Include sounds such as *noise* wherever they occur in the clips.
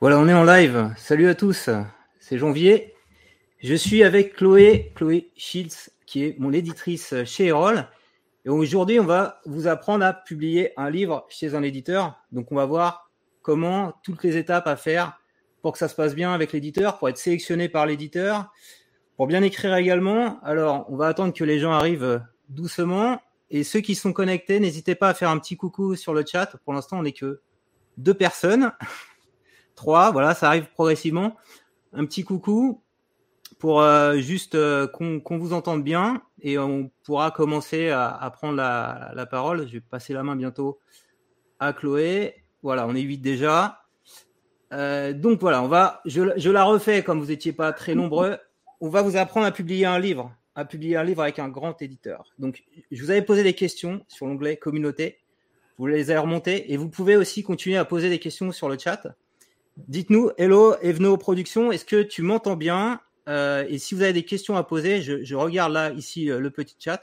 Voilà, on est en live. Salut à tous, c'est Janvier. Je suis avec Chloé, Chloé Shields, qui est mon éditrice chez Erol. Et aujourd'hui, on va vous apprendre à publier un livre chez un éditeur. Donc, on va voir comment toutes les étapes à faire pour que ça se passe bien avec l'éditeur, pour être sélectionné par l'éditeur, pour bien écrire également. Alors, on va attendre que les gens arrivent doucement. Et ceux qui sont connectés, n'hésitez pas à faire un petit coucou sur le chat. Pour l'instant, on n'est que deux personnes. 3, voilà, ça arrive progressivement. Un petit coucou pour euh, juste euh, qu'on vous entende bien et on pourra commencer à, prendre la, parole. Je vais passer la main bientôt à Chloé. Voilà, on est 8 déjà. Euh, donc voilà, on va, je, la refais comme vous n'étiez pas très nombreux. On va vous apprendre à publier un livre, à publier un livre avec un grand éditeur. Donc, je vous avais posé des questions sur l'onglet communauté. Vous les avez remontées et vous pouvez aussi continuer à poser des questions sur le chat. Dites-nous, hello Evno Production, est-ce que tu m'entends bien? Euh, Et si vous avez des questions à poser, je, regarde là, ici, euh, le petit chat.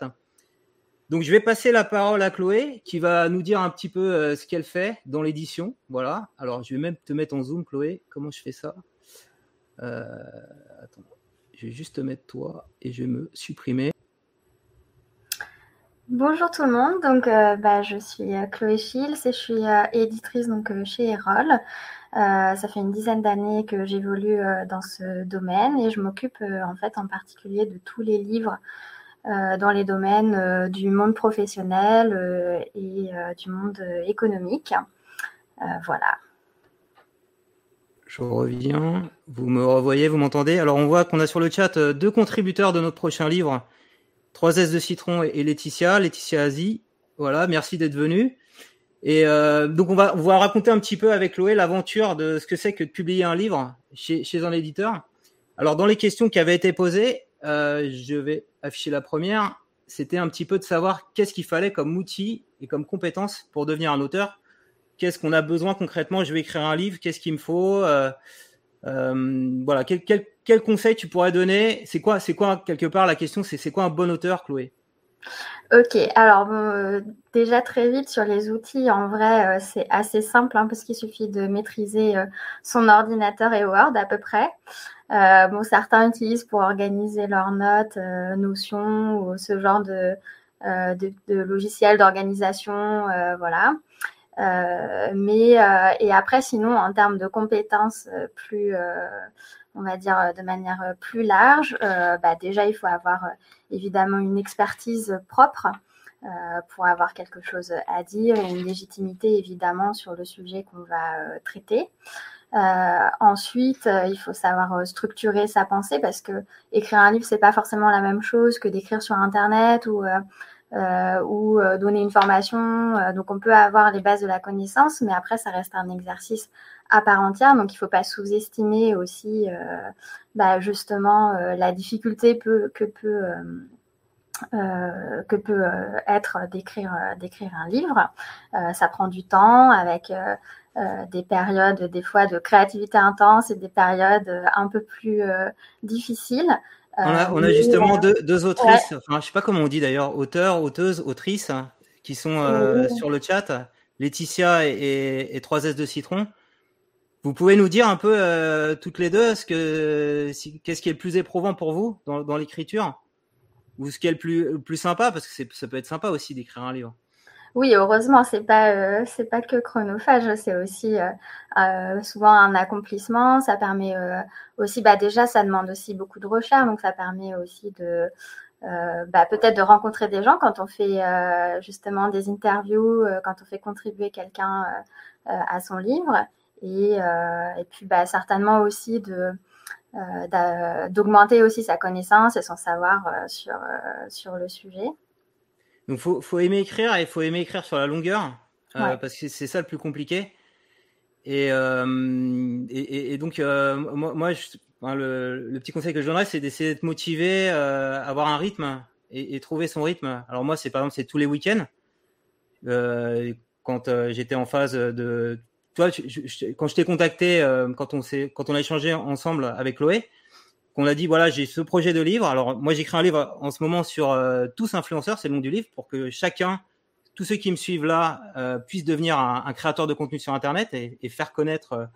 Donc, je vais passer la parole à Chloé, qui va nous dire un petit peu euh, ce qu'elle fait dans l'édition. Voilà. Alors, je vais même te mettre en zoom, Chloé. Comment je fais ça? Attends. Je vais juste te mettre toi et je vais me supprimer. Bonjour tout le monde, donc bah, je suis Chloé Shields et je suis éditrice donc, chez Erol. Euh, ça fait une dizaine d'années que j'évolue euh, dans ce domaine et je m'occupe euh, en fait en particulier de tous les livres dans les domaines du monde professionnel et du monde économique. voilà. Je reviens. Vous me revoyez, vous m'entendez? Alors on voit qu'on a sur le chat deux contributeurs de notre prochain livre, 3S de Citron et Laetitia, Laetitia Asie. Voilà, merci d'être venu. Et euh, donc on va, on va raconter un petit peu avec Chloé l'aventure de ce que c'est que de publier un livre chez, chez un éditeur. Alors dans les questions qui avaient été posées, euh, je vais afficher la première. C'était un petit peu de savoir qu'est-ce qu'il fallait comme outil et comme compétence pour devenir un auteur. Qu'est-ce qu'on a besoin concrètement? Je vais écrire un livre. Qu'est-ce qu'il me faut? Euh, euh Voilà. Quel, quel, quel, conseil tu pourrais donner? C'est quoi C'est quoi quelque part la question? C'est c'est quoi un bon auteur, Chloé? Ok, alors euh, déjà très vite sur les outils, en vrai, euh, c'est assez simple hein, parce qu'il suffit de maîtriser euh, son ordinateur et Word à peu près. bon, certains utilisent pour organiser leurs notes, Notion ou ce genre de, de, logiciel d'organisation, voilà. mais et après, sinon, en termes de compétences plus on va dire euh, de manière euh, plus large, euh, bah, déjà il faut avoir évidemment une expertise propre pour avoir quelque chose à dire une légitimité évidemment sur le sujet qu'on va traiter. ensuite, il faut savoir structurer sa pensée parce que écrire un livre c'est pas forcément la même chose que d'écrire sur internet ou ou donner une formation. donc on peut avoir les bases de la connaissance, mais après ça reste un exercice à part entière. Donc, il ne faut pas sous-estimer aussi euh, bah, justement euh, la difficulté que peut euh, que peut être d'écrire d'écrire un livre. ça prend du temps avec des périodes des fois de créativité intense et des périodes un peu plus difficiles. On a, justement deux, autrices, enfin, je ne sais pas comment on dit d'ailleurs, auteurs, auteuses, autrices, hein, qui sont sur le chat, Laetitia et, et 3S de Citron. Vous pouvez nous dire un peu euh, toutes les deux ce que qu'est-ce qui est le plus éprouvant pour vous dans, l'écriture? Ou ce qui est le plus, plus sympa parce que ça peut être sympa aussi d'écrire un livre. Oui, heureusement, c'est pas euh, c'est pas que chronophage, c'est aussi euh, souvent un accomplissement. Ça permet aussi, bah déjà, ça demande aussi beaucoup de recherche, donc ça permet aussi de bah, peut-être de rencontrer des gens quand on fait justement des interviews, quand on fait contribuer quelqu'un à son livre. Euh, et, puis bah, certainement aussi de euh, d'augmenter aussi sa connaissance et son savoir euh, sur, sur le sujet. Donc faut, faut aimer écrire et il faut aimer écrire sur la longueur parce que c'est ça le plus compliqué. Et, et, donc moi, moi le, le, petit conseil que je donnerais c'est d'essayer d'être motivé, avoir un rythme et, trouver son rythme. Alors moi c'est par exemple c'est tous les week-ends. quand j'étais en phase de quand je t'ai contacté, euh, quand on a échangé ensemble avec Chloé, qu'on a dit voilà, j'ai ce projet de livre. Alors moi, j'écris un livre en ce moment sur euh, tous influenceurs, c'est le nom du livre, pour que chacun, tous ceux qui me suivent là, euh, puissent devenir un, créateur de contenu sur Internet et, faire connaître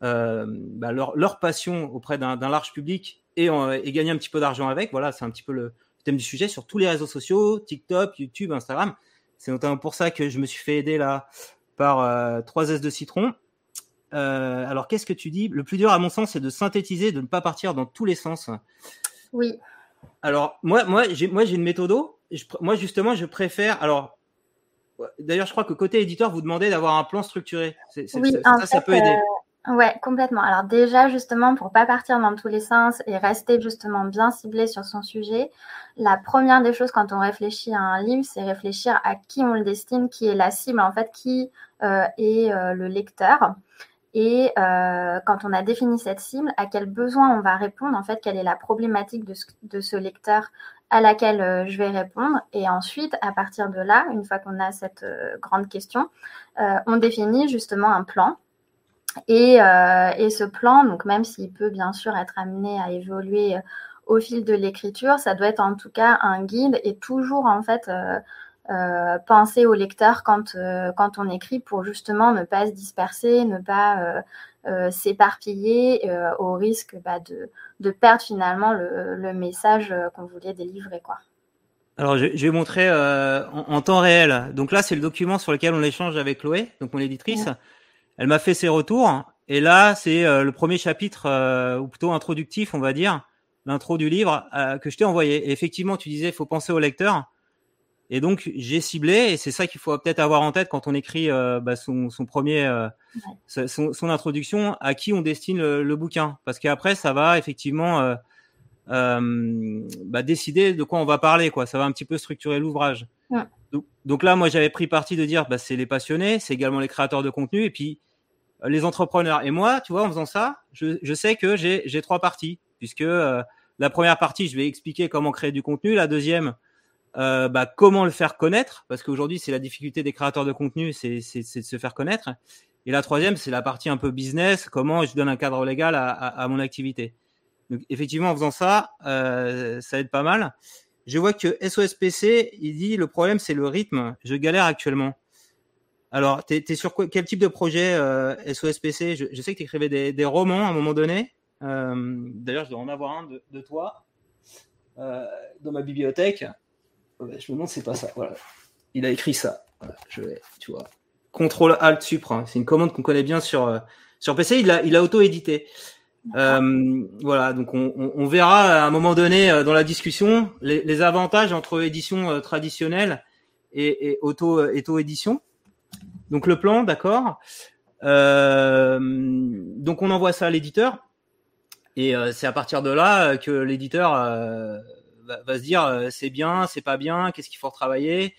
bah, leur, passion auprès d'un large public et, gagner un petit peu d'argent avec. Voilà, c'est un petit peu le thème du sujet sur tous les réseaux sociaux, TikTok, YouTube, Instagram. C'est notamment pour ça que je me suis fait aider là par 3S de citron. Euh, alors, qu'est-ce que tu dis? Le plus dur, à mon sens, c'est de synthétiser, de ne pas partir dans tous les sens. Oui. Alors, moi, moi, j'ai, moi, j'ai une méthode. moi, justement, je préfère. Alors, d'ailleurs, je crois que côté éditeur, vous demandez d'avoir un plan structuré. oui, ça, ça peut aider. Euh, ouais, complètement. Alors déjà, justement, pour pas partir dans tous les sens et rester justement bien ciblé sur son sujet, la première des choses quand on réfléchit à un livre, c'est réfléchir à qui on le destine, qui est la cible, en fait, qui euh, est le lecteur et euh, quand on a défini cette cible, à quel besoin on va répondre, en fait, quelle est la problématique de ce, lecteur à laquelle euh, je vais répondre. Et ensuite, à partir de là, une fois qu'on a cette euh, grande question, euh, on définit justement un plan. Et, euh, et ce plan, donc même s'il peut bien sûr être amené à évoluer au fil de l'écriture, ça doit être en tout cas un guide et toujours en fait euh, penser au lecteur quand, euh, quand on écrit pour justement ne pas se disperser, ne pas euh, s'éparpiller au risque bah, de, de, perdre finalement le, le message qu'on voulait délivrer. Quoi. Alors, je, je vais montrer en, en, temps réel. Donc là, c'est le document sur lequel on échange avec Chloé, donc mon éditrice. Elle m'a fait ses retours. Et là, c'est le premier chapitre, ou plutôt introductif, on va dire, l'intro du livre que je t'ai envoyé. Et effectivement, tu disais, il faut penser au lecteur. Et donc j'ai ciblé, et c'est ça qu'il faut peut-être avoir en tête quand on écrit euh, bah, son, son, premier, euh, son, son, introduction, à qui on destine le, le bouquin, parce qu'après ça va effectivement euh, euh, bah, décider de quoi on va parler, quoi. Ça va un petit peu structurer l'ouvrage. Ouais. Donc, donc, là, moi j'avais pris parti de dire, bah, c'est les passionnés, c'est également les créateurs de contenu, et puis euh, les entrepreneurs. Et moi, tu vois, en faisant ça, je, je sais que j'ai trois parties, puisque la première partie, je vais expliquer comment créer du contenu, la deuxième euh, bah, comment le faire connaître, parce qu'aujourd'hui c'est la difficulté des créateurs de contenu, c'est de se faire connaître. Et la troisième, c'est la partie un peu business, comment je donne un cadre légal à, à, à mon activité. Donc effectivement, en faisant ça, euh, ça aide pas mal. Je vois que SOSPC, il dit le problème c'est le rythme. Je galère actuellement. Alors, tu es, sur quel type de projet euh, SOSPC je, sais que tu écrivais des, romans à un moment donné. Euh, D'ailleurs, je dois en avoir un de, toi euh, dans ma bibliothèque je me demande, c'est pas ça. Il a écrit ça. Je vais, tu vois. Contrôle Alt Supre. Hein. C'est une commande qu'on connaît bien sur sur PC. Il a il a auto édité. Euh, voilà, donc on, on, on, verra à un moment donné euh, dans la discussion les, les avantages entre édition euh, traditionnelle et, et auto auto édition. Donc le plan, d'accord. Euh, donc on envoie ça à l'éditeur et c'est à partir de là que l'éditeur va, va se dire euh, c'est bien, c'est pas bien, qu'est-ce qu'il faut retravailler.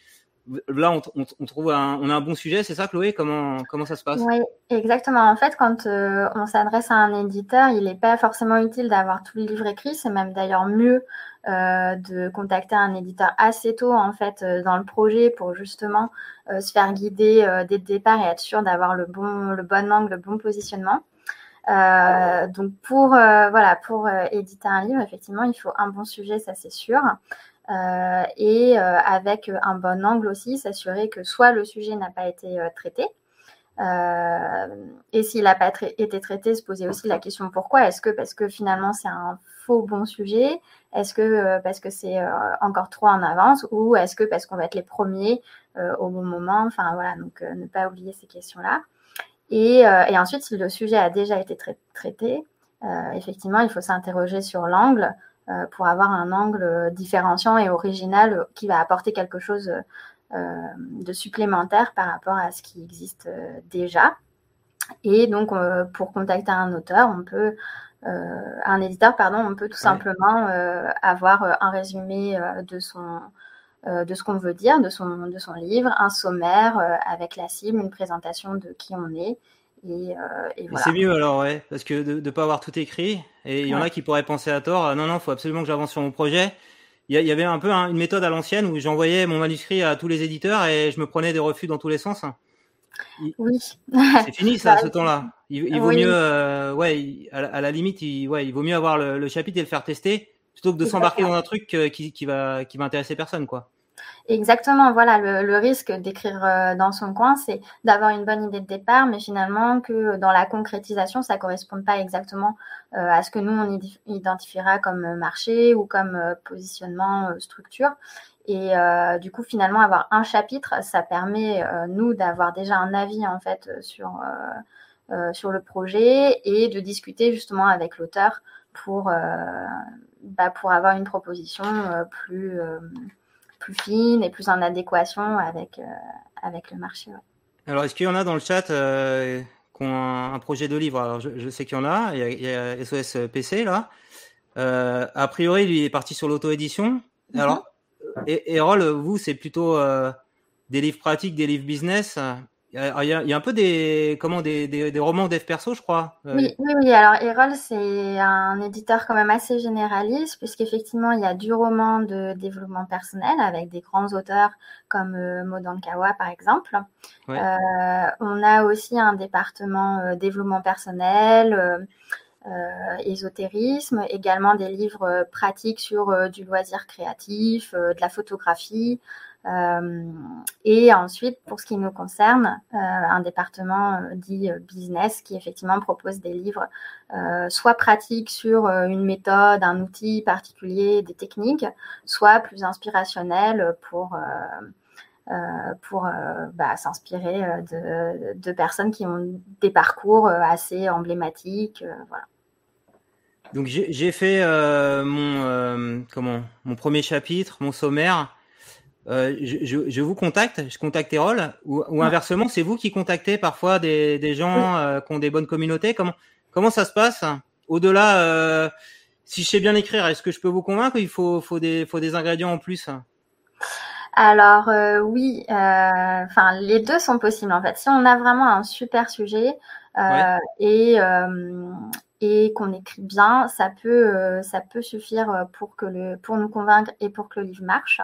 Là, on, trouve un, on a un bon sujet, c'est ça, Chloé? Comment comment ça se passe? Oui, exactement. En fait, quand euh, on s'adresse à un éditeur, il n'est pas forcément utile d'avoir tout le livre écrit. C'est même d'ailleurs mieux euh, de contacter un éditeur assez tôt en fait euh, dans le projet pour justement se faire guider dès le départ et être sûr d'avoir le bon le bon angle, le bon positionnement. Donc pour voilà pour éditer un livre, effectivement, il faut un bon sujet, ça c'est sûr. Euh, et euh, avec un bon angle aussi, s'assurer que soit le sujet n'a pas été traité, et s'il n'a pas été traité, se poser aussi la question pourquoi? Est-ce que parce que finalement c'est un faux bon sujet? Est-ce que parce que c'est encore trop en avance? Ou est-ce que parce qu'on va être les premiers au bon moment? Enfin voilà, donc ne pas oublier ces questions-là. Et, euh, ensuite, si le sujet a déjà été tra traité, euh, effectivement, il faut s'interroger sur l'angle euh, pour avoir un angle différenciant et original qui va apporter quelque chose euh, de supplémentaire par rapport à ce qui existe euh, déjà. Et donc, pour contacter un auteur, on peut, un éditeur, pardon, on peut tout ouais. simplement avoir un résumé de son euh, de ce qu'on veut dire, de son, de son livre, un sommaire euh, avec la cible, une présentation de qui on est. Et, euh, et voilà. C'est mieux alors, ouais, parce que de ne pas avoir tout écrit. Et il y en a qui pourraient penser à tort, non, non, il faut absolument que j'avance sur mon projet. Il y, y, avait un peu hein, une méthode à l'ancienne où j'envoyais mon manuscrit à tous les éditeurs et je me prenais des refus dans tous les sens. Il... Oui. *laughs* C'est fini ça, bah, ce temps-là. Il, il, vaut oui. mieux, euh, ouais, il, à, à, la limite, il, ouais, il vaut mieux avoir le, le chapitre et le faire tester plutôt que de s'embarquer dans un truc qui, qui, va, qui va intéresser personne, quoi. Exactement, voilà, le, risque d'écrire dans son coin, c'est d'avoir une bonne idée de départ, mais finalement que dans la concrétisation, ça ne corresponde pas exactement à ce que nous, on identifiera comme marché ou comme positionnement structure. Et du coup, finalement, avoir un chapitre, ça permet, nous, d'avoir déjà un avis, en fait, sur, sur le projet et de discuter justement avec l'auteur pour, bah, pour avoir une proposition plus plus fine et plus en adéquation avec, euh, avec le marché. Alors, est-ce qu'il y en a dans le chat euh, qui ont un, projet de livre? Alors, je, sais qu'il y en a. Il y a, SOS PC là. Euh, a priori, lui est parti sur l'auto-édition. Mhm. Alors, et, Erol, vous, c'est plutôt des livres pratiques, des livres business. Il y, a, un peu des, comment, des, des, romans dev perso, je crois. Euh, oui, oui, oui, Alors, Erol, c'est un éditeur quand même assez généraliste, puisqu'effectivement, il y a du roman de développement personnel avec des grands auteurs comme euh, Modankawa, par exemple. Euh, on a aussi un département développement personnel. ésotérisme, également des livres pratiques sur du loisir créatif, de la photographie, euh, et ensuite, pour ce qui nous concerne, euh, un département euh, dit business qui effectivement propose des livres soit pratiques sur une méthode, un outil particulier, des techniques, soit plus inspirationnels pour pour bah, s'inspirer de, de, personnes qui ont des parcours assez emblématiques. voilà. Donc j'ai fait mon comment mon premier chapitre, mon sommaire. Euh, je, vous contacte, je contacte Erol, ou, inversement, c'est vous qui contactez parfois des, gens euh, qui ont des bonnes communautés. Comment, comment ça se passe? Au-delà, euh, si je sais bien écrire, est-ce que je peux vous convaincre Il faut, faut, des, faut des ingrédients en plus? Alors oui, enfin les deux sont possibles en fait. Si on a vraiment un super sujet et et qu'on écrit bien, ça peut ça peut suffire pour que le pour nous convaincre et pour que le livre marche.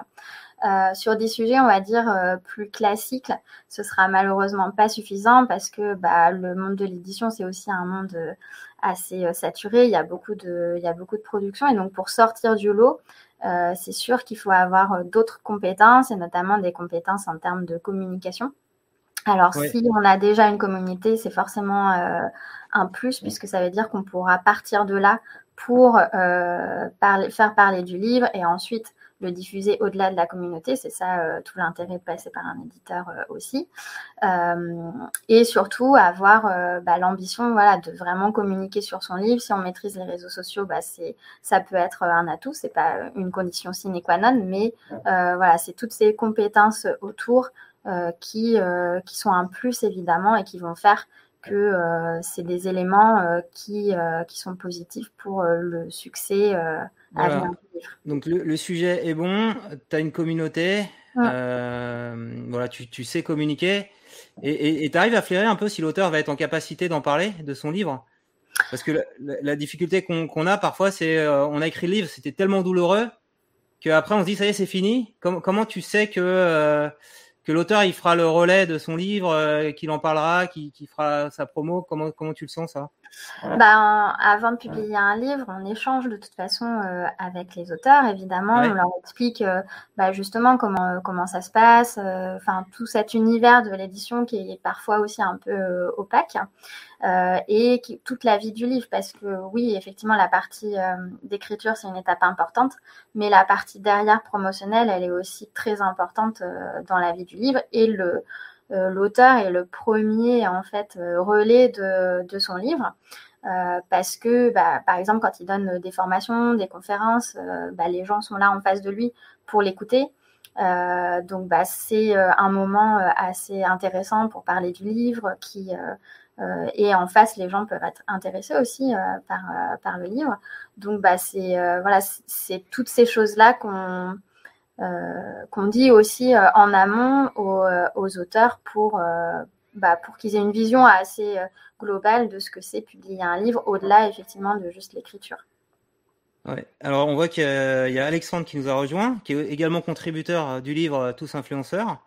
Euh, sur des sujets, on va dire, euh, plus classiques, ce sera malheureusement pas suffisant parce que bah, le monde de l'édition, c'est aussi un monde euh, assez saturé. Il y, a beaucoup de, il y a beaucoup de production. Et donc, pour sortir du lot, c'est sûr qu'il faut avoir d'autres compétences et notamment des compétences en termes de communication. Alors, si on a déjà une communauté, c'est forcément un plus puisque ça veut dire qu'on pourra partir de là pour parler, faire parler du livre et ensuite le diffuser au-delà de la communauté. C'est ça euh, tout l'intérêt de passer par un éditeur euh, aussi. Euh, et surtout avoir bah, l'ambition voilà, de vraiment communiquer sur son livre. Si on maîtrise les réseaux sociaux, bah, ça peut être un atout. C'est pas une condition sine qua non, mais voilà, c'est toutes ces compétences autour qui, qui sont un plus évidemment et qui vont faire que c'est des éléments qui, qui sont positifs pour le succès donc le, sujet est bon, tu as une communauté, euh, voilà, tu, tu, sais communiquer et tu arrives à flairer un peu si l'auteur va être en capacité d'en parler de son livre? Parce que la, difficulté qu'on a parfois, c'est euh, on a écrit le livre, c'était tellement douloureux qu'après on se dit ça y est, c'est fini. comment tu sais que euh, que l'auteur il fera le relais de son livre, euh, qu'il en parlera, qu'il fera sa promo. Comment comment tu le sens ça? Ben, avant de publier un livre, on échange de toute façon euh, avec les auteurs, évidemment. On leur explique euh, bah, justement comment comment ça se passe, enfin tout cet univers de l'édition qui est parfois aussi un peu opaque. Et qui, toute la vie du livre, parce que oui, effectivement, la partie d'écriture, c'est une étape importante, mais la partie derrière promotionnelle, elle est aussi très importante dans la vie du livre et le euh, l'auteur est le premier en fait euh, relais de, son livre. Euh, parce que, bah, par exemple, quand il donne des formations, des conférences, bah, les gens sont là en face de lui pour l'écouter. Donc, bah, c'est un moment assez intéressant pour parler du livre qui et en face, les gens peuvent être intéressés aussi par, par le livre. Donc, bah, c'est voilà, c'est toutes ces choses-là qu'on euh, qu'on dit aussi euh, en amont aux, euh, auteurs pour, bah, pour qu'ils aient une vision assez globale de ce que c'est publier un livre, au-delà effectivement de juste l'écriture. Ouais. Alors on voit qu'il y, a Alexandre qui nous a rejoint, qui est également contributeur du livre Tous influenceurs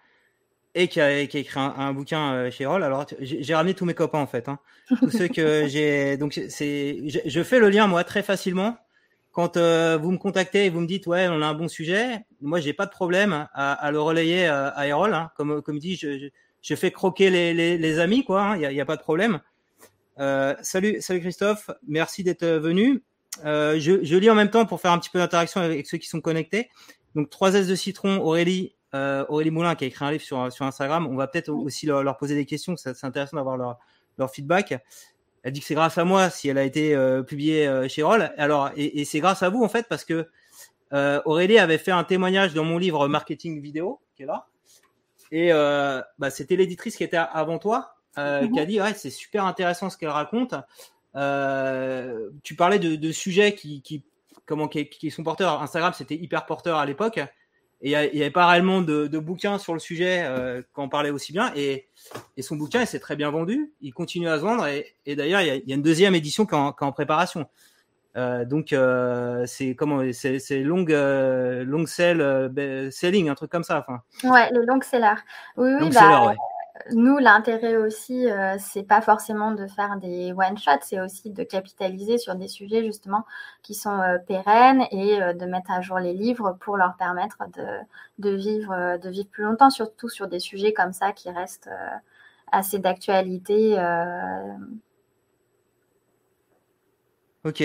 et qui a, qui a écrit un, bouquin chez Roll. Alors j'ai ramené tous mes copains en fait, hein. tous ceux que *laughs* j'ai. Donc c'est, je fais le lien moi très facilement quand vous me contactez et vous me dites ouais, on a un bon sujet, moi j'ai pas de problème à, le relayer à Erol. Hein. Comme comme dit, je, je, fais croquer les, les, amis quoi. Il hein. n'y a, a, pas de problème. salut salut Christophe, merci d'être venu. Je, je lis en même temps pour faire un petit peu d'interaction avec ceux qui sont connectés. Donc 3 S de citron, Aurélie, euh, Aurélie Moulin qui a écrit un livre sur, sur Instagram. On va peut-être aussi leur, poser des questions. C'est intéressant d'avoir leur, leur feedback. Elle dit que c'est grâce à moi si elle a été euh, publiée euh, chez Roll. Alors, et, et c'est grâce à vous en fait parce que euh, Aurélie avait fait un témoignage dans mon livre Marketing Vidéo qui est là. Et euh, bah, c'était l'éditrice qui était avant toi mhm. qui a dit ouais c'est super intéressant ce qu'elle raconte. Tu parlais de, de sujets qui, qui comment qui, qui sont porteurs. Instagram c'était hyper porteur à l'époque et il n'y avait pas réellement de, de bouquins sur le sujet euh, quand on parlait aussi bien. Et, et son bouquin, il s'est très bien vendu. Il continue à se vendre. Et, et d'ailleurs, il, y a, une deuxième édition qui est en, préparation. Euh, donc euh, c'est comment c'est long euh, long sell euh, selling un truc comme ça enfin ouais le long seller oui oui bah, ouais nous, l'intérêt aussi, euh, c'est pas forcément de faire des one shots, c'est aussi de capitaliser sur des sujets justement qui sont euh, pérennes et euh, de mettre à jour les livres pour leur permettre de, vivre, de vivre plus longtemps, surtout sur des sujets comme ça qui restent assez d'actualité. Ok.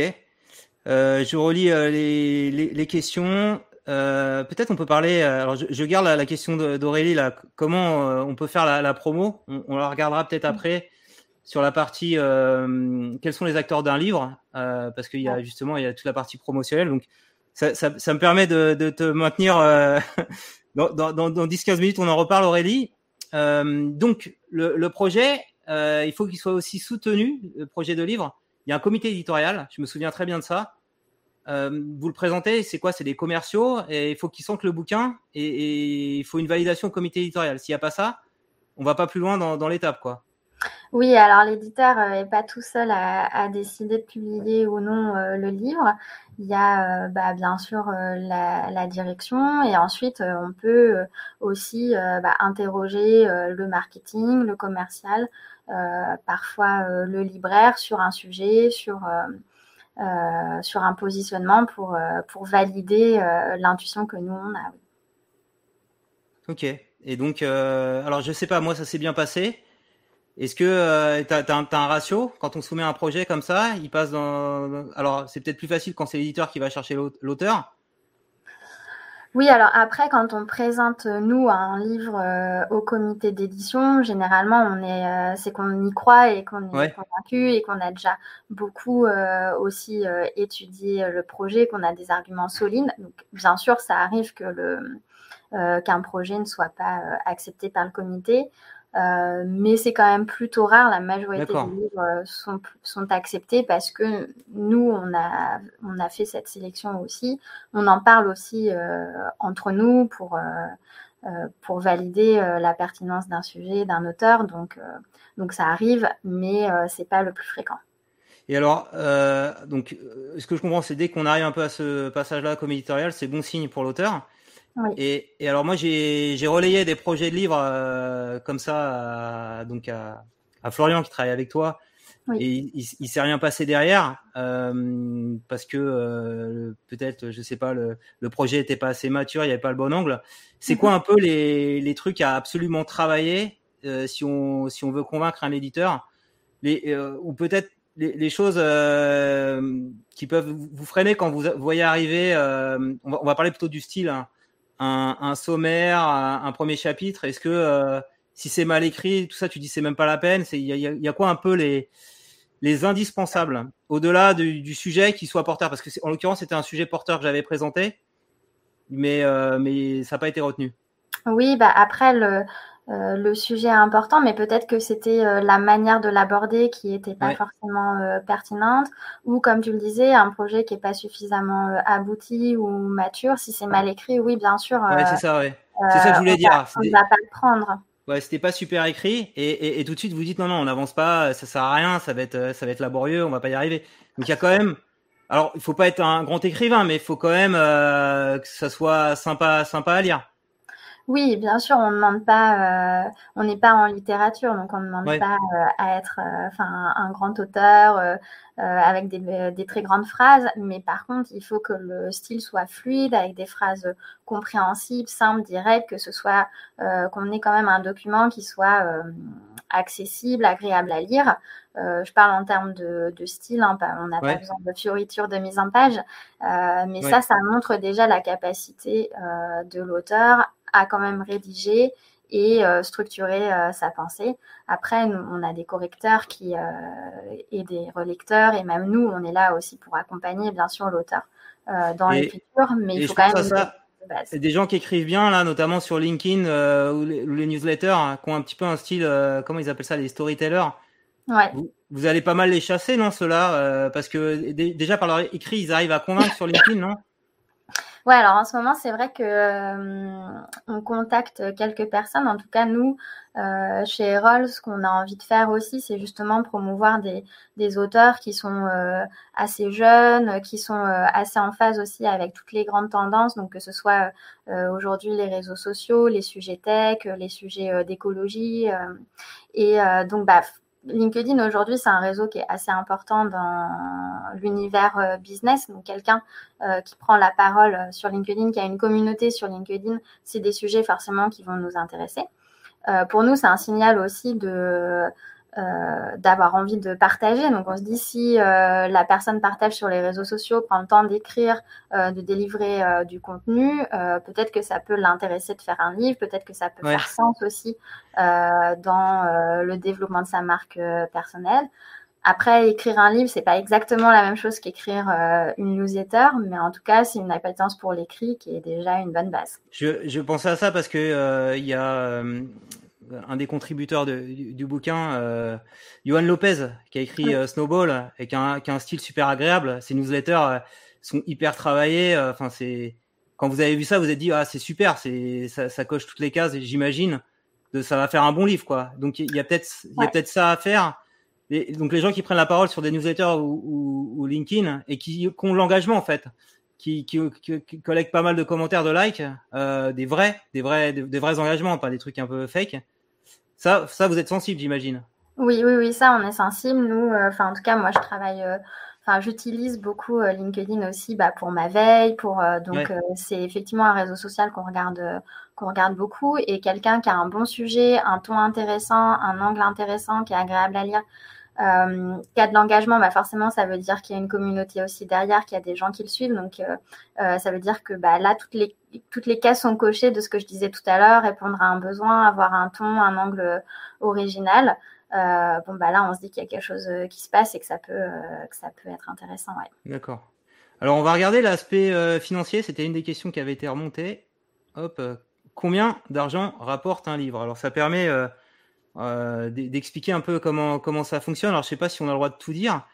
je relis les, questions. Euh, peut-être on peut parler. Euh, alors, je, je garde la, la question d'Aurélie là. Comment euh, on peut faire la, la promo? On, on, la regardera peut-être mm. après sur la partie. quels sont les acteurs d'un livre Parce qu'il y a justement il y a toute la partie promotionnelle. Donc ça, ça, ça me permet de, de te maintenir *laughs* dans, dans, dans 10-15 minutes. On en reparle Aurélie. donc le, le projet, il faut qu'il soit aussi soutenu. Le projet de livre. Il y a un comité éditorial. Je me souviens très bien de ça euh, vous le présentez, c'est quoi? C'est des commerciaux et il faut qu'ils sentent le bouquin et, il faut une validation au comité éditorial. S'il n'y a pas ça, on va pas plus loin dans, l'étape, quoi. Oui, alors l'éditeur n'est euh, pas tout seul à, décider de publier ou non euh, le livre. Il y a bah, bien sûr la, direction et ensuite on peut aussi bah, interroger le marketing, le commercial, parfois le libraire sur un sujet, sur euh, sur un positionnement pour, euh, pour valider euh, l'intuition que nous, on a. Ok. Et donc, alors je sais pas, moi ça s'est bien passé. Est-ce que tu as, un ratio? Quand on soumet un projet comme ça Il passe dans. Alors c'est peut-être plus facile quand c'est l'éditeur qui va chercher l'auteur. Oui, alors après, quand on présente nous un livre euh, au comité d'édition, généralement, on est, euh, c'est qu'on y croit et qu'on est convaincu et qu'on a déjà beaucoup euh, aussi étudié le projet, qu'on a des arguments solides. Donc, bien sûr, ça arrive que le qu'un projet ne soit pas accepté par le comité. Euh, mais c'est quand même plutôt rare. La majorité des livres euh, sont, sont, acceptés parce que nous, on a, on a fait cette sélection aussi. On en parle aussi euh, entre nous pour, euh, pour valider la pertinence d'un sujet, d'un auteur. Donc, donc ça arrive, mais c'est pas le plus fréquent. Et alors, donc, ce que je comprends, c'est dès qu'on arrive un peu à ce passage-là comme éditorial, c'est bon signe pour l'auteur. Et, et, alors moi j'ai relayé des projets de livres euh, comme ça à, donc à, à, Florian qui travaille avec toi. Et il, il, s'est rien passé derrière euh, parce que euh, peut-être je sais pas le, le projet était pas assez mature il y avait pas le bon angle. C'est quoi un peu les, les trucs à absolument travailler euh, si on si on veut convaincre un éditeur? Les euh, ou peut-être les, les, choses qui peuvent vous freiner quand vous voyez arriver on va, on va parler plutôt du style hein, un, sommaire, un, premier chapitre. Est-ce que euh, si c'est mal écrit, tout ça, tu dis c'est même pas la peine. Il y a, y a, quoi un peu les, les indispensables au-delà du, sujet qui soit porteur? Parce que en l'occurrence, c'était un sujet porteur que j'avais présenté, mais, euh, mais ça n'a pas été retenu. Oui, bah après, le, euh, le sujet important, mais peut-être que c'était euh, la manière de l'aborder qui n'était pas forcément euh, pertinente, ou comme tu le disais, un projet qui n'est pas suffisamment abouti ou mature. Si c'est mal écrit, oui, bien sûr. ouais, c'est ça, ouais. c'est ça que je voulais dire. on ne va pas le prendre. Ouais, c'était pas super écrit, et, et, et, tout de suite vous dites non, non, on n'avance pas, ça sert à rien, ça va être, ça va être laborieux, on va pas y arriver. Donc il y a quand même, alors il faut pas être un grand écrivain, mais il faut quand même que ça soit sympa, sympa à lire. Oui, bien sûr, on ne demande pas, euh, on n'est pas en littérature, donc on ne demande pas euh, à être euh, enfin, un, grand auteur avec des, des, très grandes phrases, mais par contre, il faut que le style soit fluide, avec des phrases compréhensibles, simples, directes, que ce soit qu'on ait quand même un document qui soit accessible, agréable à lire. je parle en termes de, de style, hein, on n'a pas besoin de fioriture de mise en page, mais ça, ça montre déjà la capacité de l'auteur à quand même rédiger et euh, structurer euh, sa pensée. Après, nous, on a des correcteurs qui, euh, et des relecteurs, et même nous, on est là aussi pour accompagner, bien sûr, l'auteur dans l'écriture, mais il faut quand même... Ça, des gens qui écrivent bien, là, notamment sur LinkedIn ou les, newsletters, hein, qui ont un petit peu un style, comment ils appellent ça, les storytellers. Ouais. Vous, allez pas mal les chasser, non, ceux-là Parce que déjà, par leur écrit, ils arrivent à convaincre sur LinkedIn, non? Ouais, alors en ce moment, c'est vrai que euh, on contacte quelques personnes. En tout cas, nous, euh, chez Erol, ce qu'on a envie de faire aussi, c'est justement promouvoir des, auteurs qui sont euh, assez jeunes, qui sont assez en phase aussi avec toutes les grandes tendances. Donc, que ce soit aujourd'hui les réseaux sociaux, les sujets tech, les sujets d'écologie. et donc, bah, LinkedIn aujourd'hui, c'est un réseau qui est assez important dans l'univers euh, business. Donc, quelqu'un euh, qui prend la parole euh, sur LinkedIn, qui a une communauté sur LinkedIn, c'est des sujets forcément qui vont nous intéresser. pour nous, c'est un signal aussi de euh, d'avoir envie de partager. Donc on se dit si euh, la personne partage sur les réseaux sociaux, prend le temps d'écrire, euh, de délivrer du contenu, peut-être que ça peut l'intéresser de faire un livre, peut-être que ça peut faire sens aussi dans le développement de sa marque personnelle. Après, écrire un livre, c'est pas exactement la même chose qu'écrire une newsletter, mais en tout cas, c'est une appétence pour l'écrit qui est déjà une bonne base. Je, je pensais à ça parce que il y a un des contributeurs du, bouquin, euh, Johan Lopez, qui a écrit euh, Snowball et qui a, un, style super agréable. Ses newsletters euh, sont hyper travaillés. Euh, enfin, c'est quand vous avez vu ça, vous avez dit ah c'est super, c'est ça, ça, coche toutes les cases. Et j'imagine de ça va faire un bon livre quoi. Donc il y a peut-être il y a peut-être ça à faire. Et donc les gens qui prennent la parole sur des newsletters ou, ou, ou LinkedIn et qui, qui ont l'engagement en fait, qui, qui, qui, collectent pas mal de commentaires, de likes, euh, des vrais, des vrais, des, vrais engagements, pas des trucs un peu fake. Ça, ça, vous êtes sensible, j'imagine. Oui, oui, oui, ça, on est sensible. Nous, euh, enfin, en tout cas, moi, je travaille. Euh, enfin, j'utilise beaucoup euh, LinkedIn aussi bah, pour ma veille. Pour, donc, c'est effectivement un réseau social qu'on regarde, qu'on regarde beaucoup. Et quelqu'un qui a un bon sujet, un ton intéressant, un angle intéressant, qui est agréable à lire, euh, a de l'engagement, bah forcément, ça veut dire qu'il y a une communauté aussi derrière, qu'il y a des gens qui le suivent. Donc, euh, euh, ça veut dire que bah, là, toutes les, toutes les cases sont cochées de ce que je disais tout à l'heure, répondre à un besoin, avoir un ton, un angle original. Euh, bon, bah là, on se dit qu'il y a quelque chose qui se passe et que ça peut, que ça peut être intéressant. D'accord. Alors, on va regarder l'aspect financier. C'était une des questions qui avait été remontée. Hop, combien d'argent rapporte un livre? Alors, ça permet euh, d'expliquer un peu comment comment ça fonctionne. Alors je sais pas si on a le droit de tout dire.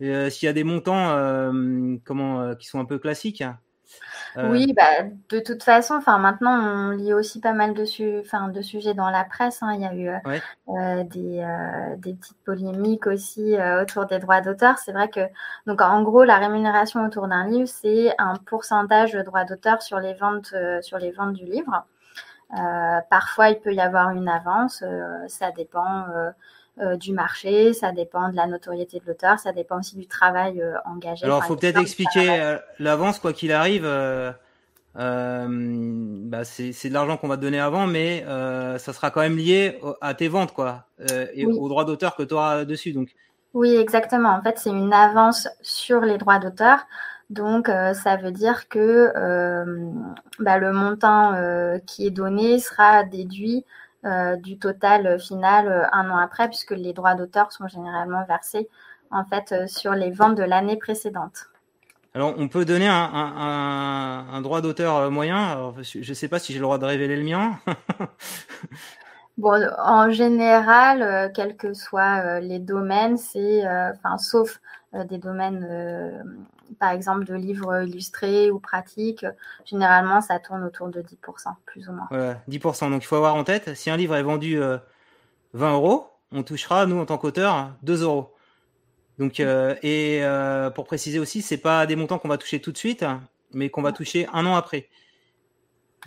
Euh, s'il y a des montants euh, comment qui sont un peu classiques. Oui, bah, de toute façon, enfin maintenant on lit aussi pas mal de, de sujets dans la presse. Hein. Il y a eu des, des, petites polémiques aussi autour des droits d'auteur. C'est vrai que donc en gros la rémunération autour d'un livre c'est un pourcentage de droits d'auteur sur les ventes sur les ventes du livre. Euh, parfois, il peut y avoir une avance. Euh, ça dépend euh, du marché, ça dépend de la notoriété de l'auteur, ça dépend aussi du travail engagé. Alors, il faut peut-être expliquer l'avance, quoi qu'il arrive. bah c'est de l'argent qu'on va te donner avant, mais ça sera quand même lié à tes ventes, quoi, et aux droits d'auteur que tu auras dessus. Donc. Oui, exactement. En fait, c'est une avance sur les droits d'auteur. Donc, euh, ça veut dire que euh, bah, le montant euh, qui est donné sera déduit du total final un an après, puisque les droits d'auteur sont généralement versés en fait sur les ventes de l'année précédente. Alors, on peut donner un, droit d'auteur moyen. je ne sais pas si j'ai le droit de révéler le mien. *laughs* bon, en général, quels que soient les domaines, c'est, enfin, sauf des domaines par exemple de livres illustrés ou pratiques, généralement ça tourne autour de 10%, plus ou moins. Ouais, 10%. Donc il faut avoir en tête, si un livre est vendu 20 euh, euros, on touchera, nous en tant qu'auteur, 2 euros. Donc, euh, et euh, pour préciser aussi, c'est pas des montants qu'on va toucher tout de suite, mais qu'on va toucher un an après.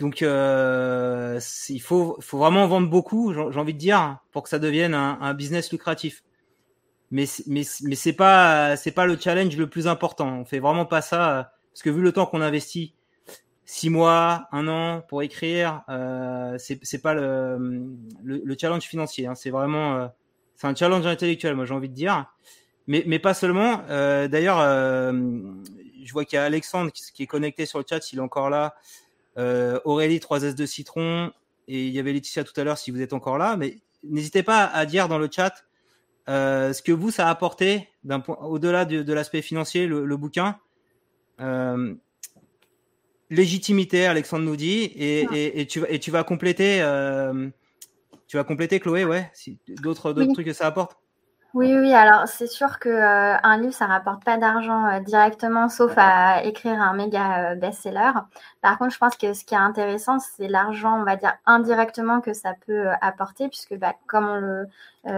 donc il faut, faut vraiment vendre beaucoup, j'ai envie de dire, pour que ça devienne un, un business lucratif. Mais mais mais c'est pas c'est pas le challenge le plus important. On fait vraiment pas ça parce que vu le temps qu'on investit six mois, un an pour écrire, euh, c'est pas le, le, challenge financier. Hein. C'est vraiment euh, c'est un challenge intellectuel, moi j'ai envie de dire. Mais, mais pas seulement. Euh, D'ailleurs, euh, je vois qu'il y a Alexandre qui, qui, est connecté sur le chat, s'il est encore là. Euh, Aurélie 3S de Citron et il y avait Laetitia tout à l'heure si vous êtes encore là. Mais n'hésitez pas à dire dans le chat ce que vous ça a apporté d'un point au-delà de, de l'aspect financier, le, le bouquin. Euh, légitimité, Alexandre nous dit, et, ah. et, et, tu, et tu vas compléter, euh, tu vas compléter, Chloé, ouais, si, d'autres, d'autres trucs que ça apporte? Oui, oui, alors c'est sûr que euh, un livre, ça rapporte pas d'argent euh, directement, sauf à écrire un méga best-seller. Par contre, je pense que ce qui est intéressant, c'est l'argent, on va dire indirectement que ça peut apporter, puisque bah, comme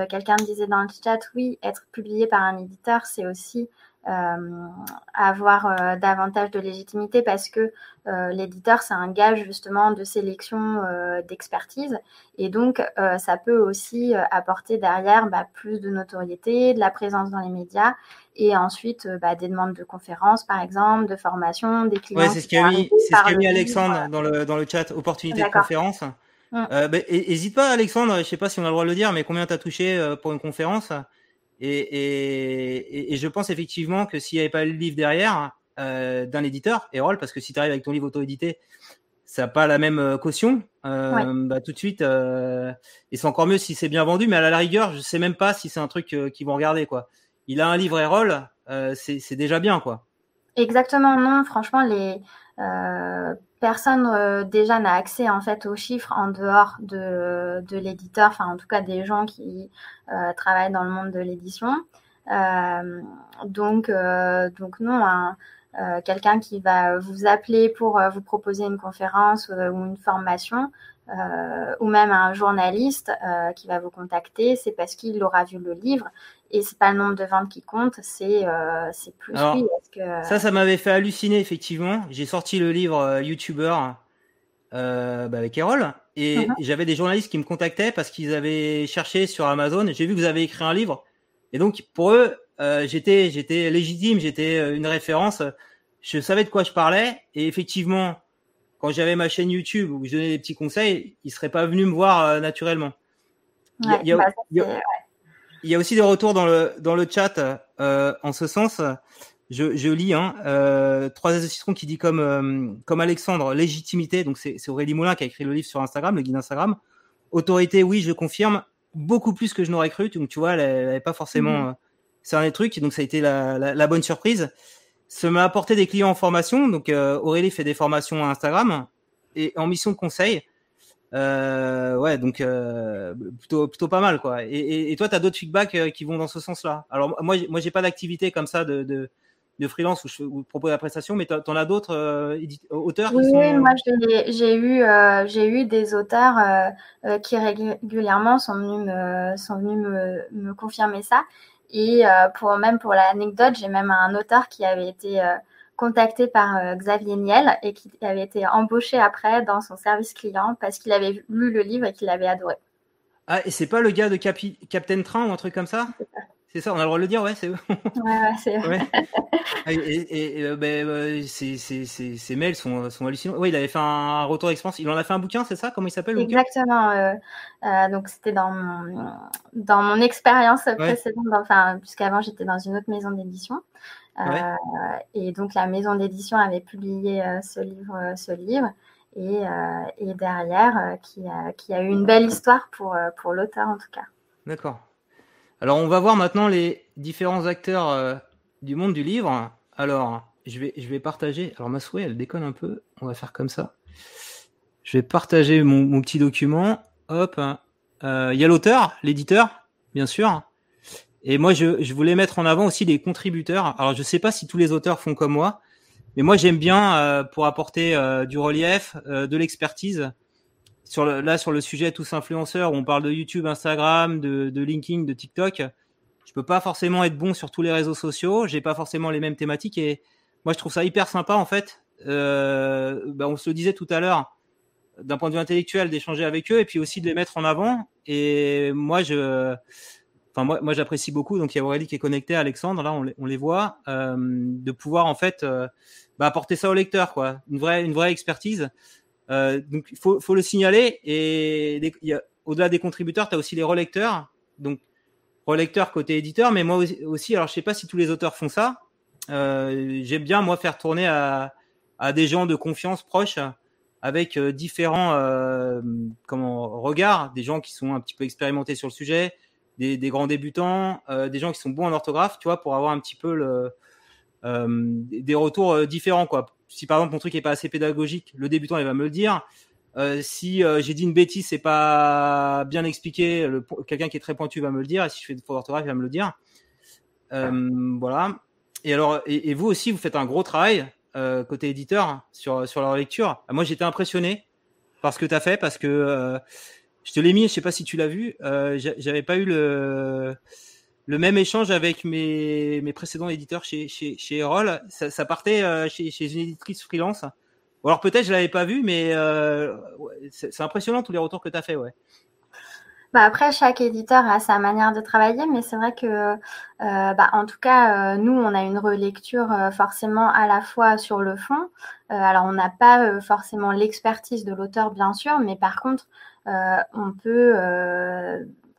quelqu'un me disait dans le chat, oui, être publié par un éditeur, c'est aussi euh, avoir euh, davantage de légitimité parce que euh, l'éditeur, c'est un gage justement de sélection, d'expertise. Et donc, ça peut aussi apporter derrière bah, plus de notoriété, de la présence dans les médias et ensuite bah, des demandes de conférences, par exemple, de formation, des clients. Ouais, c'est ce qu'a mis, ce mis Alexandre dans, le, dans le chat, opportunité de conférence. Mmh. Euh, bah, hésite pas, Alexandre, je sais pas si on a le droit de le dire, mais combien tu as touché pour une conférence? Et, et, et, je pense effectivement que s'il n'y avait pas le livre derrière euh, d'un éditeur, Erol, parce que si tu arrives avec ton livre auto-édité, ça n'a pas la même euh, caution, euh, bah, tout de suite, euh, et c'est encore mieux si c'est bien vendu, mais à la rigueur, je sais même pas si c'est un truc euh, qu'ils vont regarder. quoi. Il a un livre Erol, c'est déjà bien. quoi. Exactement, non, franchement, les, personne euh, déjà n'a accès en fait aux chiffres en dehors de, de l'éditeur, enfin en tout cas des gens qui euh, travaillent dans le monde de l'édition. Euh, donc, donc non, quelqu'un qui va vous appeler pour vous proposer une conférence ou une formation, ou même un journaliste qui va vous contacter, c'est parce qu'il aura vu le livre et c'est pas le nombre de ventes qui compte, c'est euh, c'est plus oui, que... Ça, ça m'avait fait halluciner effectivement. J'ai sorti le livre euh, YouTuber euh, bah, avec Erol et uh-huh. j'avais des journalistes qui me contactaient parce qu'ils avaient cherché sur Amazon. J'ai vu que vous avez écrit un livre et donc pour eux, euh, j'étais j'étais légitime, j'étais euh, une référence. Je savais de quoi je parlais et effectivement, quand j'avais ma chaîne YouTube où je donnais des petits conseils, ils seraient pas venus me voir euh, naturellement. Ouais, y a, bah, y a, il y a aussi des retours dans le dans le chat euh, en ce sens. Je, je lis hein, euh, trois de citron qui dit comme euh, comme Alexandre légitimité. Donc c'est Aurélie Moulin qui a écrit le livre sur Instagram, le guide Instagram. Autorité, oui, je confirme, beaucoup plus que je n'aurais cru. Donc tu vois, elle n'avait pas forcément mmh. c'est un des trucs. Donc ça a été la, la, la bonne surprise. Ça m'a apporté des clients en formation. Donc euh, Aurélie fait des formations à Instagram et en mission de conseil. Euh, ouais, donc euh, plutôt plutôt pas mal quoi. Et, et, et toi, tu as d'autres feedbacks euh, qui vont dans ce sens-là? Alors moi, moi, j'ai pas d'activité comme ça de, de, de freelance où je, où propose la prestation, mais t'en as d'autres euh, auteurs Oui, qui sont... moi j'ai eu j'ai eu des auteurs qui régulièrement sont venus me sont venus me, me confirmer ça. Et pour même pour l'anecdote, j'ai même un auteur qui avait été contacté par euh, Xavier Niel et qui avait été embauché après dans son service client parce qu'il avait lu le livre et qu'il l'avait adoré. Ah, et c'est pas le gars de Capi Captain Train ou un truc comme ça? C'est ça, on a le droit de le dire, ouais, c'est Ouais, ouais, c'est ouais. et, et, et euh, ben, euh, ses, mails sont, sont hallucinants. Oui, il avait fait un retour d'expérience. Il en a fait un bouquin, c'est ça? Comment il s'appelle Exactement. Euh, euh, donc, c'était dans mon, dans mon expérience précédente, enfin, puisqu'avant, j'étais dans une autre maison d'édition. Euh, et donc la maison d'édition avait publié euh, ce livre, euh, ce livre. Et, et derrière, qui, a, qui a eu une belle histoire pour, pour l'auteur en tout cas. D'accord. Alors on va voir maintenant les différents acteurs du monde du livre. Alors je vais, je vais partager. Alors ma souris elle déconne un peu. On va faire comme ça. Je vais partager mon, mon petit document. Hop. Il euh, y a l'auteur, l'éditeur, bien sûr. Et moi, je, je, voulais mettre en avant aussi des contributeurs. Alors, je sais pas si tous les auteurs font comme moi, mais moi, j'aime bien euh, pour apporter euh, du relief, euh, de l'expertise. Sur le, là, sur le sujet tous influenceurs, on parle de YouTube, Instagram, de, de LinkedIn, de TikTok. Je peux pas forcément être bon sur tous les réseaux sociaux. J'ai pas forcément les mêmes thématiques et moi, je trouve ça hyper sympa en fait. Bah, on se le disait tout à l'heure. d'un point de vue intellectuel d'échanger avec eux et puis aussi de les mettre en avant. Et moi, je, moi, j'apprécie beaucoup. Donc il y a Aurélie qui est connectée, Alexandre, là on les, voit, euh, de pouvoir en fait euh, bah, apporter ça au lecteur, quoi, une vraie, une vraie expertise. Euh, donc il faut, faut le signaler. Et au-delà des contributeurs, tu as aussi les relecteurs. Donc relecteurs côté éditeur, mais moi aussi. Alors je sais pas si tous les auteurs font ça. J'aime bien moi faire tourner à, à des gens de confiance proches avec différents comment regards, des gens qui sont un petit peu expérimentés sur le sujet, des, des grands débutants, euh, des gens qui sont bons en orthographe, tu vois, pour avoir un petit peu le, euh, des retours euh, différents, quoi. Si par exemple mon truc est pas assez pédagogique, le débutant il va me le dire. Euh, si j'ai dit une bêtise, c'est pas bien expliqué, quelqu'un qui est très pointu va me le dire. Et si je fais des fautes d'orthographe, il va me le dire. voilà. Et alors, et, et, vous aussi, vous faites un gros travail euh, côté éditeur hein, sur, sur leur lecture. Moi, j'étais impressionné par ce que tu as fait parce que euh, je te l'ai mis, je sais pas si tu l'as vu, euh, j'avais pas eu le, même échange avec mes, précédents éditeurs chez, Erol. Ça, partait euh, chez, une éditrice freelance. Alors peut-être je l'avais pas vu, mais euh, c'est impressionnant tous les retours que tu as fait, ouais. Bah après, chaque éditeur a sa manière de travailler, mais c'est vrai que, euh, bah, en tout cas, nous, on a une relecture forcément à la fois sur le fond. Alors, on n'a pas forcément l'expertise de l'auteur, bien sûr, mais par contre, on peut,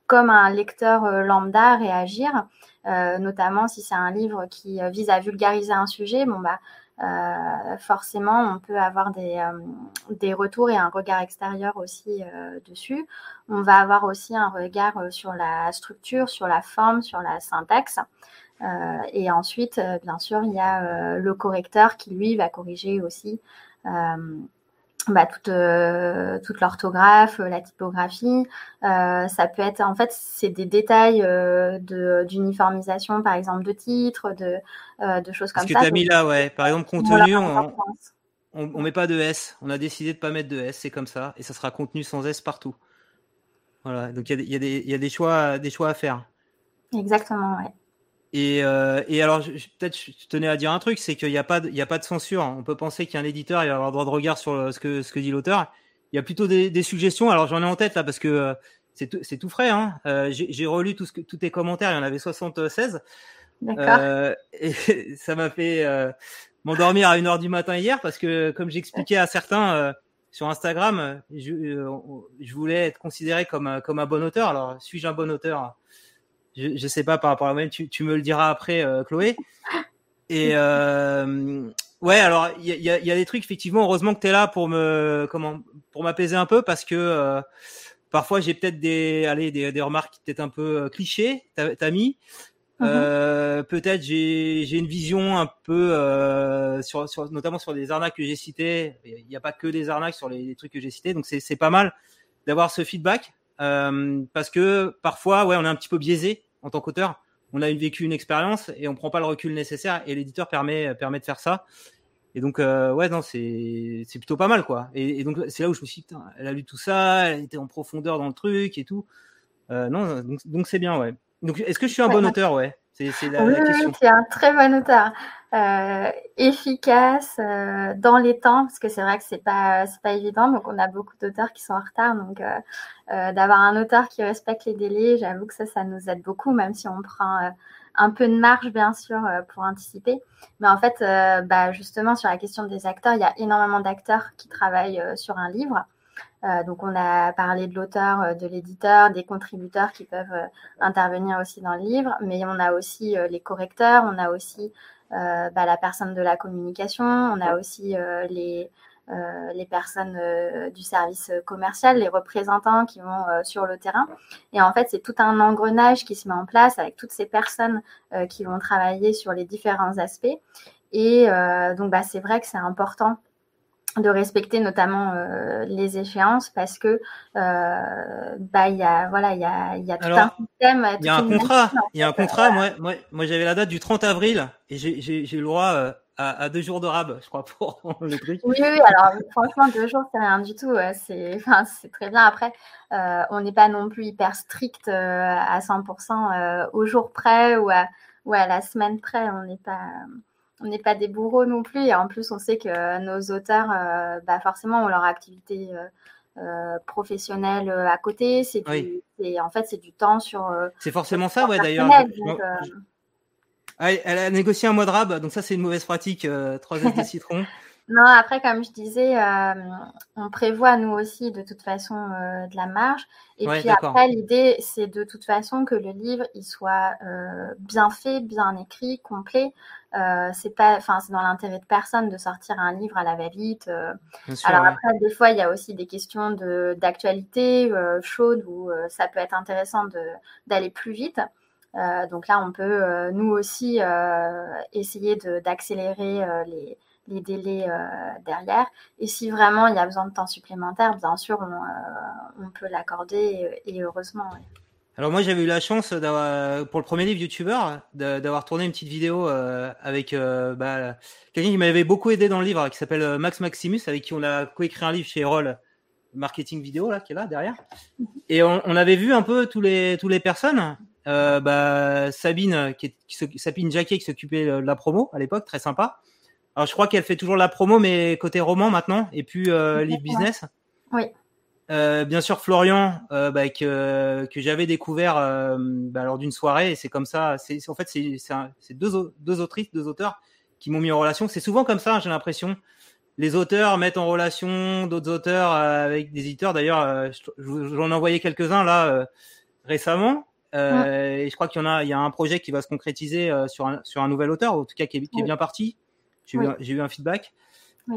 comme un lecteur lambda, réagir, notamment si c'est un livre qui vise à vulgariser un sujet. Bah, euh, forcément, on peut avoir des, euh, retours et un regard extérieur aussi euh, dessus. On va avoir aussi un regard sur la structure, sur la forme, sur la syntaxe. et ensuite, bien sûr, il y a le correcteur qui, lui, va corriger aussi bah, toute, euh, toute l'orthographe, la typographie. Euh, ça peut être, en fait, c'est des détails euh, d'uniformisation, par exemple, de titres, de, euh, de choses comme ça. Ce que tu as mis là, ouais. Par exemple, contenu, on, on, on, met pas de S. On a décidé de pas mettre de S, c'est comme ça. Et ça sera contenu sans S partout. Voilà. Donc, il y, y, y, a des choix, des choix à faire. Exactement, ouais. Et, euh, et alors, peut-être je tenais à dire un truc, c'est qu'il n'y a pas, de, il y a pas de censure. On peut penser qu'un éditeur il va avoir droit de regard sur le, ce que ce que dit l'auteur. Il y a plutôt des, des suggestions. Alors j'en ai en tête là parce que euh, c'est tout, c'est tout frais. Hein. Euh, j'ai relu tout ce que, tous tes commentaires. Il y en avait 76. Euh, et *laughs* ça m'a fait euh, m'endormir à une heure du matin hier parce que comme j'expliquais à certains euh, sur Instagram, je, je, voulais être considéré comme comme un bon auteur. Alors suis-je un bon auteur? Je, je sais pas par rapport à moi, tu, tu me le diras après, euh, Chloé. *laughs* Et euh, ouais, alors il y a, y a, des trucs effectivement. Heureusement que tu es là pour me comment pour m'apaiser un peu parce que euh, parfois j'ai peut-être des allez des, des remarques peut-être un peu euh, clichés. T'as as mis. Mm -hmm. peut-être j'ai j'ai une vision un peu euh, sur, sur notamment sur des arnaques que j'ai citées. Il n'y a pas que des arnaques sur les, les trucs que j'ai cités, donc c'est c'est pas mal d'avoir ce feedback. Euh, parce que parfois, ouais, on est un petit peu biaisé en tant qu'auteur. On a vécu une expérience et on prend pas le recul nécessaire et l'éditeur permet permet de faire ça. Et donc euh, ouais non c'est c'est plutôt pas mal quoi. Et, et donc c'est là où je me suis dit, elle a lu tout ça, elle était en profondeur dans le truc et tout. Euh, non donc c'est bien ouais. Donc est-ce que je suis un ouais, bon auteur ouais? C'est la, oui, la question. tu es un très bon auteur, euh, efficace euh, dans les temps, parce que c'est vrai que c'est pas c'est pas évident. Donc on a beaucoup d'auteurs qui sont en retard, donc euh, d'avoir un auteur qui respecte les délais, j'avoue que ça ça nous aide beaucoup, même si on prend un peu de marge bien sûr pour anticiper. Mais en fait, bah, justement sur la question des acteurs, il y a énormément d'acteurs qui travaillent sur un livre. Euh, donc on a parlé de l'auteur, euh, de l'éditeur, des contributeurs qui peuvent euh, intervenir aussi dans le livre, mais on a aussi les correcteurs, on a aussi bah, la personne de la communication, on a aussi les, les personnes du service commercial, les représentants qui vont sur le terrain. Et en fait, c'est tout un engrenage qui se met en place avec toutes ces personnes qui vont travailler sur les différents aspects. Et donc, bah, c'est vrai que c'est important de respecter notamment euh, les échéances parce que euh, bah il y a voilà il y a il y a tout Alors, un système il y a un contrat il y a un contrat. Moi moi moi j'avais la date du 30 avril et j'ai le droit euh, à, à, deux jours de rab je crois *laughs* pour le truc. Oui oui alors franchement deux jours c'est rien du tout c'est *laughs* enfin très bien. Après euh, on n'est pas non plus hyper strict euh, à 100% au jour près ou à ou à la semaine près. On n'est pas on n'est pas des bourreaux non plus. Et en plus, on sait que nos auteurs, euh, bah forcément, ont leur activité euh, professionnel à côté. C'est en fait c'est du temps sur. c'est forcément ça, ouais. D'ailleurs, elle a négocié un mois de rab, donc ça c'est une mauvaise pratique. 3 S de *laughs* citron. Non, après, comme je disais, euh, on prévoit nous aussi de toute façon euh, de la marge. Et puis après, l'idée, c'est de toute façon que le livre il soit euh, bien fait, bien écrit, complet. C'est pas, enfin, c'est dans l'intérêt de personne de sortir un livre à la va-vite. Alors après, des fois, il y a aussi des questions de d'actualité chaude où ça peut être intéressant de d'aller plus vite. donc là, on peut nous aussi essayer d'accélérer les les délais euh, derrière. Et si vraiment il y a besoin de temps supplémentaire, bien sûr, on, euh, peut l'accorder et, heureusement. Alors moi j'avais eu la chance pour le premier livre YouTuber d'avoir tourné une petite vidéo euh, avec bah, quelqu'un qui m'avait beaucoup aidé dans le livre qui s'appelle Max Maximus avec qui on a coécrit un livre chez Roll marketing vidéo là qui est là derrière mhm. et on, avait vu un peu tous les tous les personnes bah, Sabine qui, qui Sabine Jacquet qui s'occupait de la promo à l'époque très sympa alors, je crois qu'elle fait toujours la promo, mais côté roman maintenant, et puis euh, livre business. Oui. Euh, bien sûr, Florian, euh, bah, que, que j'avais découvert euh, bah, lors d'une soirée, et c'est comme ça. C'est en fait c'est deux, deux autrices, deux auteurs qui m'ont mis en relation. C'est souvent comme ça, j'ai l'impression. Les auteurs mettent en relation d'autres auteurs euh, avec des éditeurs. D'ailleurs, j'en ai envoyé quelques-uns là récemment. Et je crois qu'il y en a, il y a un projet qui va se concrétiser sur un, sur un nouvel auteur, en tout cas qui est, qui est bien parti. J'ai eu, un feedback.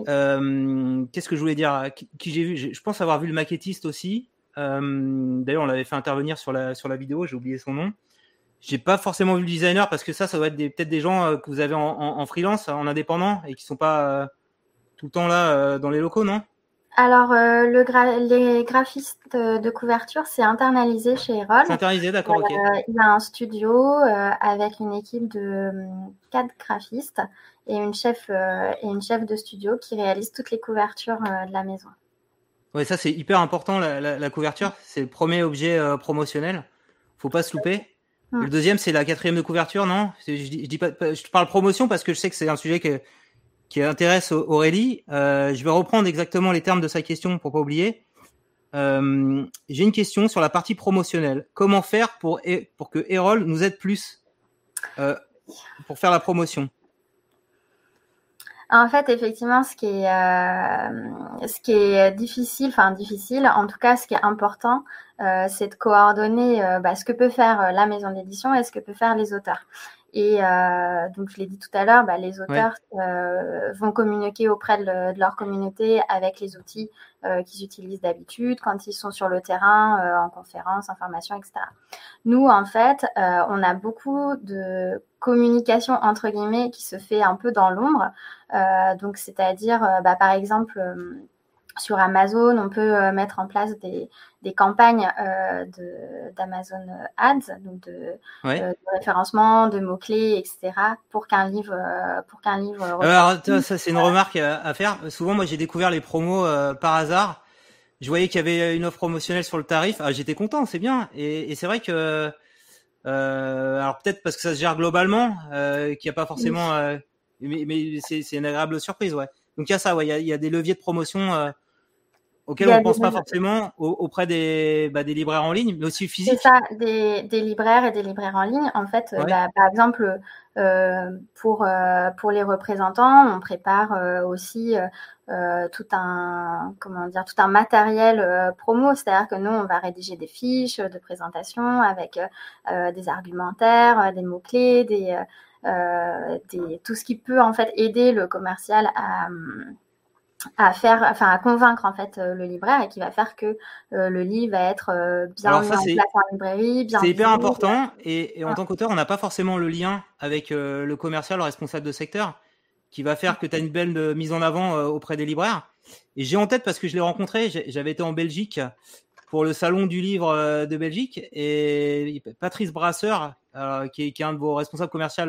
Euh, qu'est-ce que je voulais dire Qui, j'ai vu? Je pense avoir vu le maquettiste aussi. Euh, d'ailleurs, on l'avait fait intervenir sur la, sur la vidéo, j'ai oublié son nom. J'ai pas forcément vu le designer parce que ça, ça doit être peut-être des gens euh, que vous avez en, freelance, en indépendant et qui sont pas tout le temps là dans les locaux, non? Alors, euh, le les graphistes de couverture, c'est internalisé chez Erol. C'est internalisé, d'accord, ok. Il y a un studio euh, avec une équipe de quatre graphistes et une chef et une chef de studio qui réalise toutes les couvertures de la maison. Oui, ça c'est hyper important la, couverture. C'est le premier objet promotionnel. Faut pas se louper. Le deuxième, c'est la quatrième de couverture, non? Je, je, dis pas, je parle promotion parce que je sais que c'est un sujet que qui intéresse Aurélie. Euh, je vais reprendre exactement les termes de sa question pour pas oublier. Euh, J'ai une question sur la partie promotionnelle. Comment faire pour, pour que Erol nous aide plus euh, pour faire la promotion? En fait, effectivement, ce qui est, euh, ce qui est difficile, enfin difficile, en tout cas, ce qui est important, euh, c'est de coordonner euh, bah, ce que peut faire la maison d'édition et ce que peut faire les auteurs. Et euh, donc, je l'ai dit tout à l'heure, bah, les auteurs euh, vont communiquer auprès de, leur communauté avec les outils euh, qu'ils utilisent d'habitude quand ils sont sur le terrain, euh, en conférence, en formation, etc. Nous, en fait, euh, on a beaucoup de communication entre guillemets qui se fait un peu dans l'ombre. donc, c'est-à-dire, bah, par exemple sur Amazon, on peut euh, mettre en place des, des campagnes euh, d'Amazon Ads, donc de, euh, de, référencement, de mots-clés, etc., pour qu'un livre, pour qu'un livre. Alors, ça, c'est une remarque à, faire. Souvent, moi, j'ai découvert les promos par hasard. Je voyais qu'il y avait une offre promotionnelle sur le tarif. Ah, j'étais content, c'est bien. Et, et c'est vrai que, alors peut-être parce que ça se gère globalement, qu'il n'y a pas forcément, mais, mais c'est une agréable surprise, ouais. Donc il y a ça, ouais, il y a, il y a des leviers de promotion auquel on ne pense pas forcément auprès des, bah, des libraires en ligne, mais aussi physiques. C'est ça, des, des, libraires et des libraires en ligne. En fait, bah, par exemple, euh, pour, euh, pour les représentants, on prépare euh, aussi tout un comment dire tout un matériel promo, c'est-à-dire que nous, on va rédiger des fiches de présentation avec des argumentaires, des mots clés, des, des tout ce qui peut en fait aider le commercial à à faire, enfin à convaincre en fait euh, le libraire et qui va faire que euh, le livre va être euh, bien mis en place en librairie, bien. C'est hyper important et, en tant qu'auteur, on n'a pas forcément le lien avec le commercial, le responsable de secteur, qui va faire que tu as une belle mise en avant auprès des libraires. Et j'ai en tête parce que je l'ai rencontré, j'avais été en Belgique pour le salon du livre de Belgique et Patrice Brasseur, qui est, qui, est, un de vos responsables commerciaux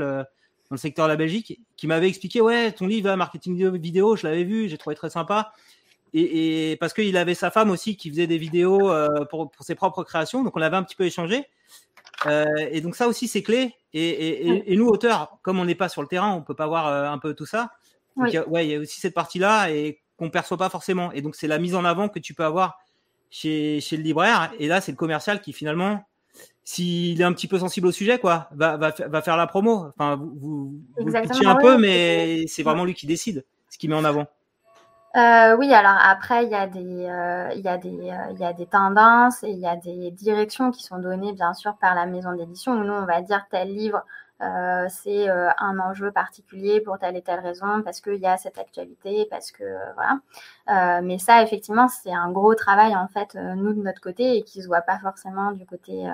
dans le secteur de la Belgique, qui m'avait expliqué ouais, ton livre marketing vidéo, je l'avais vu, j'ai trouvé très sympa. Et, et parce qu'il avait sa femme aussi qui faisait des vidéos euh, pour, pour, ses propres créations, donc on avait un petit peu échangé. Euh, et donc ça aussi c'est clé. Et, et, et, nous auteurs, comme on n'est pas sur le terrain, on peut pas voir euh, un peu tout ça. Donc, ouais, il y a aussi cette partie-là et qu'on perçoit pas forcément. Et donc c'est la mise en avant que tu peux avoir chez, chez le libraire. Et là, c'est le commercial qui finalement, s'il est un petit peu sensible au sujet, quoi, va, va, va faire la promo. Enfin, vous, vous, vous le un peu, mais c'est vraiment lui qui décide ce qu'il met en avant. Euh, oui, alors après, il y a des, euh, il y a des, euh, il y a des tendances et il y a des directions qui sont données, bien sûr, par la maison d'édition. Nous, on va dire tel livre, euh, c'est euh, un enjeu particulier pour telle et telle raison, parce qu'il y a cette actualité, parce que voilà. mais ça, effectivement, c'est un gros travail en fait, nous de notre côté, et qui se voit pas forcément du côté,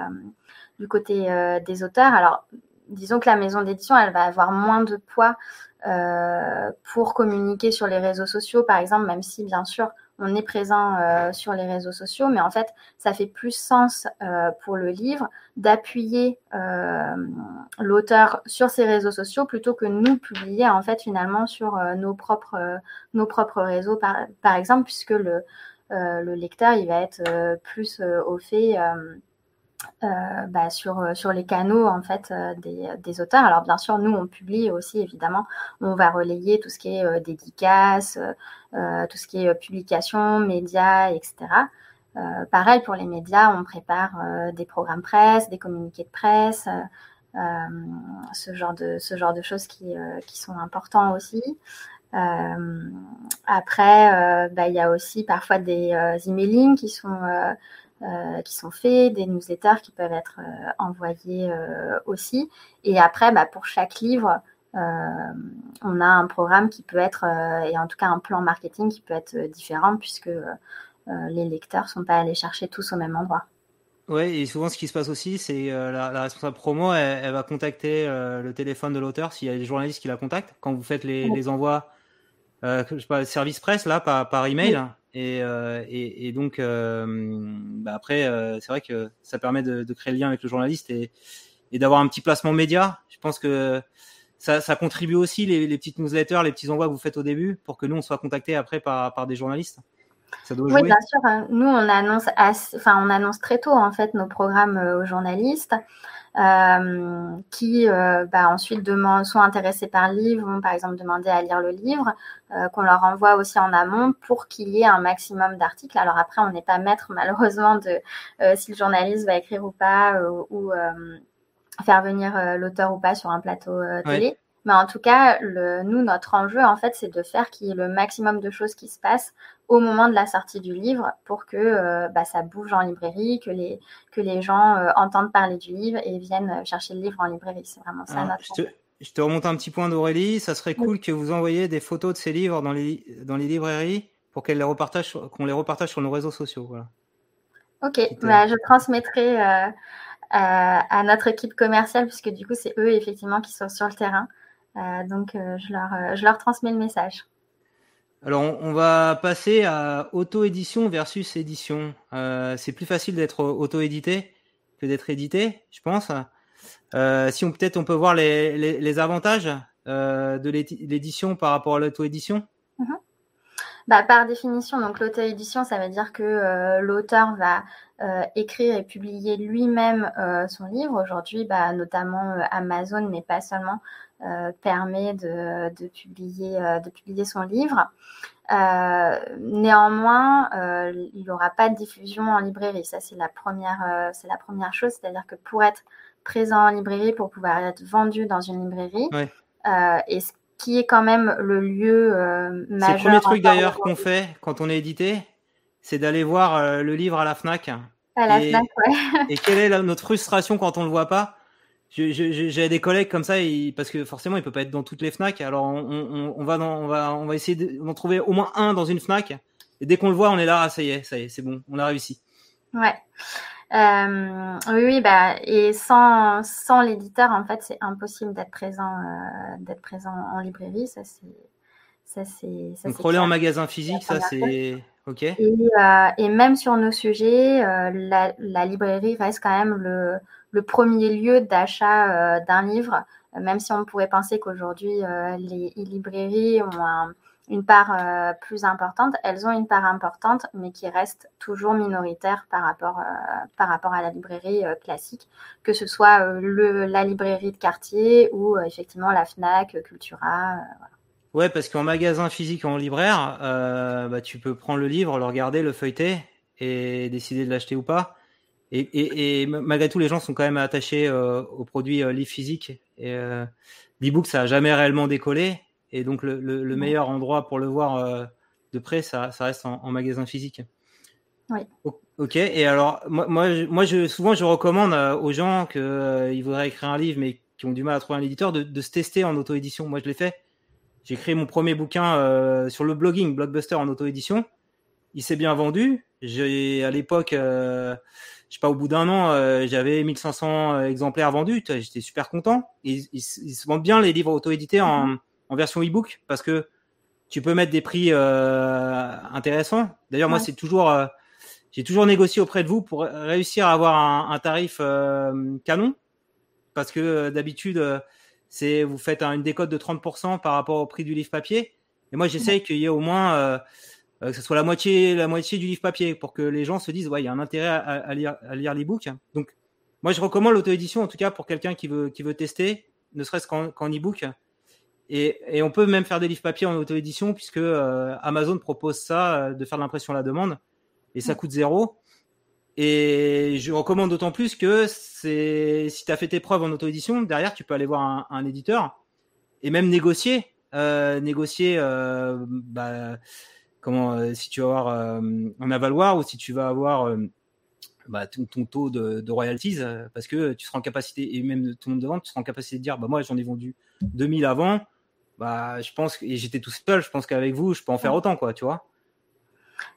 du côté des auteurs. Alors, disons que la maison d'édition, elle va avoir moins de poids euh, pour communiquer sur les réseaux sociaux, par exemple, même si bien sûr on est présent euh, sur les réseaux sociaux, mais en fait, ça fait plus sens euh, pour le livre d'appuyer euh, l'auteur sur ses réseaux sociaux plutôt que nous publier en fait finalement sur nos propres nos propres réseaux, par, par exemple, puisque le le lecteur il va être plus au fait euh, bah, sur, euh, sur les canaux en fait euh, des, des, auteurs. Alors bien sûr, nous on publie aussi évidemment, on va relayer tout ce qui est euh, dédicaces, tout ce qui est publication, médias, etc. pareil pour les médias, on prépare des programmes presse, des communiqués de presse, ce genre de ce genre de choses qui, qui sont importants aussi. après, bah, il y a aussi parfois des emailing qui sont euh, qui sont faits, des newsletters qui peuvent être euh, envoyés euh, aussi. Et après, bah, pour chaque livre, on a un programme qui peut être, et en tout cas un plan marketing qui peut être différent puisque les lecteurs ne sont pas allés chercher tous au même endroit. Oui, et souvent ce qui se passe aussi, c'est la, la, responsable promo, elle, va contacter le téléphone de l'auteur s'il y a des journalistes qui la contactent. Quand vous faites les, les envois, euh, je sais pas, service presse là, par, par email, et, euh, et, et, donc, euh, bah après, euh, c'est vrai que ça permet de, de, créer le lien avec le journaliste et, et d'avoir un petit placement média. Je pense que ça, ça contribue aussi les, les, petites newsletters, les petits envois que vous faites au début pour que nous on soit contactés après par, par des journalistes. Ça doit oui, bien sûr. Hein. Nous, on annonce, assez, enfin, on annonce très tôt en fait nos programmes aux journalistes. Euh, qui euh, bah, ensuite demandent, sont intéressés par le livre, vont par exemple demander à lire le livre, euh, qu'on leur envoie aussi en amont pour qu'il y ait un maximum d'articles. Alors après, on n'est pas maître *laughs* malheureusement de si le journaliste va écrire ou pas ou faire venir l'auteur ou pas sur un plateau télé. Mais en tout cas, le, nous, notre enjeu, en fait, c'est de faire qu'il y ait le maximum de choses qui se passent au moment de la sortie du livre pour que euh, bah, ça bouge en librairie, que les, que les gens euh, entendent parler du livre et viennent chercher le livre en librairie. C'est vraiment ça. Ah, je, te, je, te, remonte un petit point d'Aurélie. Ça serait cool que vous envoyiez des photos de ces livres dans les, dans les librairies pour qu'elles les repartagent, qu'on les repartage sur nos réseaux sociaux. Voilà. Ok, bah, je transmettrai euh, à notre équipe commerciale puisque du coup, c'est eux effectivement qui sont sur le terrain. donc, je, leur, je leur transmets le message. Alors, on, va passer à auto-édition versus édition. Euh, c'est plus facile d'être auto-édité que d'être édité, je pense. Euh, si on peut-être on peut voir les, avantages euh, de l'édition par rapport à l'auto-édition. Mm-hmm. Bah, par définition, donc l'auto-édition, ça veut dire que l'auteur va écrire et publier lui-même son livre. Aujourd'hui, bah, notamment Amazon, mais pas seulement, permet de, de publier, de publier son livre. néanmoins, il n'y aura pas de diffusion en librairie. Ça, c'est la première, c'est la première chose. C'est-à-dire que pour être présent en librairie, pour pouvoir être vendu dans une librairie, ouais. et ce qui est quand même le lieu euh, majeur. C'est le premier truc d'ailleurs qu'on fait quand on est édité, c'est d'aller voir euh, le livre à la Fnac. À la et, Fnac, ouais. et quelle est la, notre frustration quand on le voit pas? J'ai des collègues comme ça, et, parce que forcément il peut pas être dans toutes les Fnac. Alors on, on, on va dans, on va on va essayer d'en trouver au moins un dans une Fnac. Et dès qu'on le voit, on est là, ah, ça y est, ça y est, c'est bon, on a réussi. Ouais. Euh, oui, bah, et sans, sans l'éditeur, en fait, c'est impossible d'être présent, euh, d'être présent en librairie. Ça, c'est, ça, c'est. Donc, en magasin physique, ça, c'est ok. Et, euh, et, même sur nos sujets, euh, la, la, librairie reste quand même le, le premier lieu d'achat euh, d'un livre, même si on pourrait penser qu'aujourd'hui, les librairies ont un une part euh, plus importante. Elles ont une part importante, mais qui reste toujours minoritaire par rapport, euh, à la librairie euh, classique, que ce soit euh, le, la librairie de quartier ou euh, effectivement la FNAC, Cultura. Voilà. Ouais, parce qu'en magasin physique, en libraire, bah, tu peux prendre le livre, le regarder, le feuilleter, et décider de l'acheter ou pas. Et, malgré tout, les gens sont quand même attachés aux au produit livre physique. Et l'e-book, ça a jamais réellement décollé. Et donc, le, meilleur endroit pour le voir de près, ça, reste en, magasin physique. Oui. Ok. Et alors, moi, moi, je, souvent, je recommande aux gens qui voudraient écrire un livre, mais qui ont du mal à trouver un éditeur, de, de se tester en auto-édition. Moi, je l'ai fait. J'ai créé mon premier bouquin euh, sur le blogging, Blockbuster en auto-édition. Il s'est bien vendu. J'ai à l'époque, euh, je sais pas, au bout d'un an, euh, j'avais 1500 exemplaires vendus. J'étais super content. Ils, ils, se vendent bien les livres auto-édités en, en, version e-book parce que tu peux mettre des prix intéressants. D'ailleurs, moi, c'est toujours, j'ai toujours négocié auprès de vous pour réussir à avoir un, un tarif canon parce que d'habitude c'est vous faites une décote de 30% par rapport au prix du livre papier. Et moi, j'essaye qu'il y ait au moins euh, euh, que ce soit la moitié, la moitié du livre papier pour que les gens se disent ouais, il y a un intérêt à, lire, à lire l'e-book. Donc, moi, je recommande l'auto-édition en tout cas pour quelqu'un qui veut, qui veut tester, ne serait-ce qu'en, e-book. Et, et, on peut même faire des livres papier en auto-édition puisque euh, Amazon propose ça de faire l'impression à la demande et ça coûte zéro. Et je recommande d'autant plus que c'est si tu as fait tes preuves en auto-édition, derrière tu peux aller voir un, éditeur et même négocier, euh, négocier, euh, bah, comment euh, si tu vas avoir un avaloir ou si tu vas avoir bah, ton, taux de, royalties parce que tu seras en capacité et même ton nombre de ventes, tu seras en capacité de dire bah moi j'en ai vendu 2000 avant, bah je pense et j'étais tout seul, je pense qu'avec vous je peux en faire autant quoi, tu vois.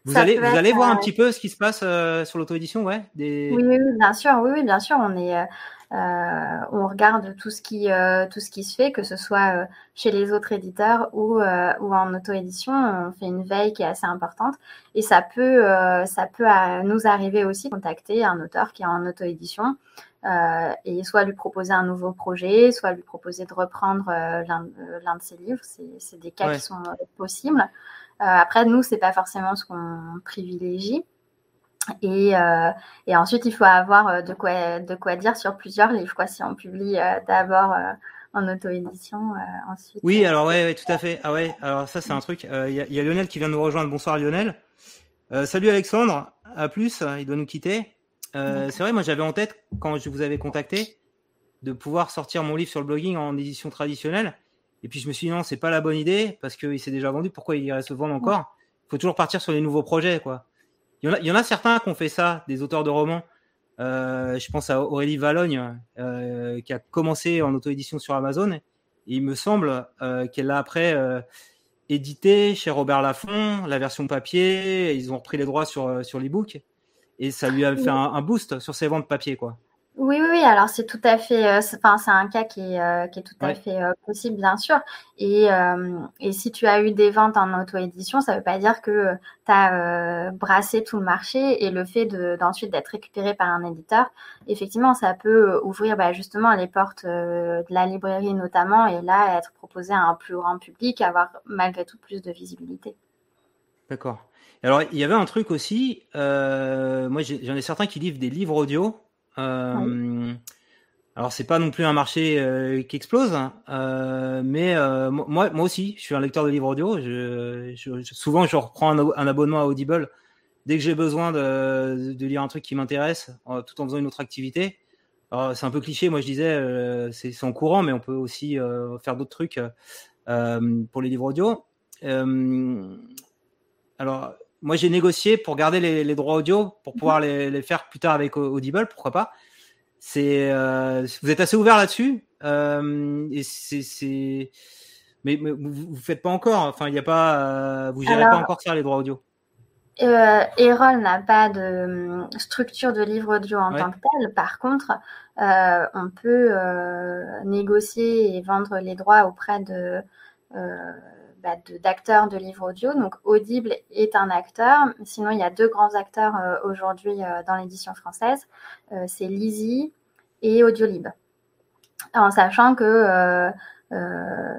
Vous allez, vous allez voir un petit peu ce qui se passe euh, sur l'auto-édition, ouais des... oui, oui, bien sûr, oui, oui, bien sûr. On est, euh, euh, on regarde tout ce qui, tout ce qui se fait, que ce soit chez les autres éditeurs ou, ou en auto-édition. On fait une veille qui est assez importante et ça peut, ça peut nous arriver aussi de contacter un auteur qui est en auto-édition. et soit lui proposer un nouveau projet, soit lui proposer de reprendre l'un de ses livres. C'est des cas qui sont possibles. Euh, après, nous, c'est pas forcément ce qu'on privilégie. Et, euh, et, ensuite, il faut avoir euh, de quoi, de quoi dire sur plusieurs livres. Quoi. Si on publie d'abord en auto-édition, ensuite. Oui, alors ouais, ouais, tout à fait. Ah ouais, alors ça, c'est un truc. Il y, y, a Lionel qui vient de nous rejoindre. Bonsoir Lionel. salut Alexandre. À plus. Il doit nous quitter. c'est vrai, moi j'avais en tête quand je vous avais contacté de pouvoir sortir mon livre sur le blogging en édition traditionnelle. Et puis je me suis dit non, c'est pas la bonne idée parce qu'il s'est déjà vendu. Pourquoi il irait se vendre encore? Il faut toujours partir sur les nouveaux projets, quoi. Il y en a, il y en a certains qui ont fait ça, des auteurs de romans. Euh, je pense à Aurélie Valogne euh, qui a commencé en auto-édition sur Amazon. Et il me semble euh, qu'elle a après édité chez Robert Laffont la version papier. Ils ont repris les droits sur sur l'ebook et ça lui a fait un, un boost sur ses ventes papier, quoi. Oui, oui, oui, alors c'est tout à fait, euh, enfin, c'est un cas qui est, euh, qui est tout à fait euh, possible, bien sûr. Et, et si tu as eu des ventes en auto-édition, ça ne veut pas dire que tu as brassé tout le marché et le fait d'ensuite d'être récupéré par un éditeur, effectivement, ça peut ouvrir bah, justement les portes de la librairie notamment et là, être proposé à un plus grand public, avoir malgré tout plus de visibilité. D'accord. Alors, il y avait un truc aussi, moi j'en ai certains qui livrent des livres audio euh, alors c'est pas non plus un marché euh, qui explose, hein, euh, mais moi, moi aussi, je suis un lecteur de livres audio. Je, souvent, je reprends un, abonnement à Audible dès que j'ai besoin de, de, lire un truc qui m'intéresse, tout en faisant une autre activité. C'est un peu cliché, moi je disais, c'est en courant, mais on peut aussi faire d'autres trucs pour les livres audio. alors, moi, j'ai négocié pour garder les, les, droits audio pour pouvoir mhm. les, les, faire plus tard avec Audible, pourquoi pas. C'est, euh, vous êtes assez ouvert là-dessus. Euh, et c'est, mais, mais, vous, faites pas encore. Enfin, il n'y a pas, euh, vous gérez pas encore ça les droits audio. Erol n'a pas de hum, structure de livre audio en tant que tel. Par contre, on peut négocier et vendre les droits auprès de bah, d'acteurs de, livres audio. Donc Audible est un acteur. Sinon, il y a deux grands acteurs euh, aujourd'hui euh, dans l'édition française. Euh, c'est Lizzy et Audiolib. En sachant que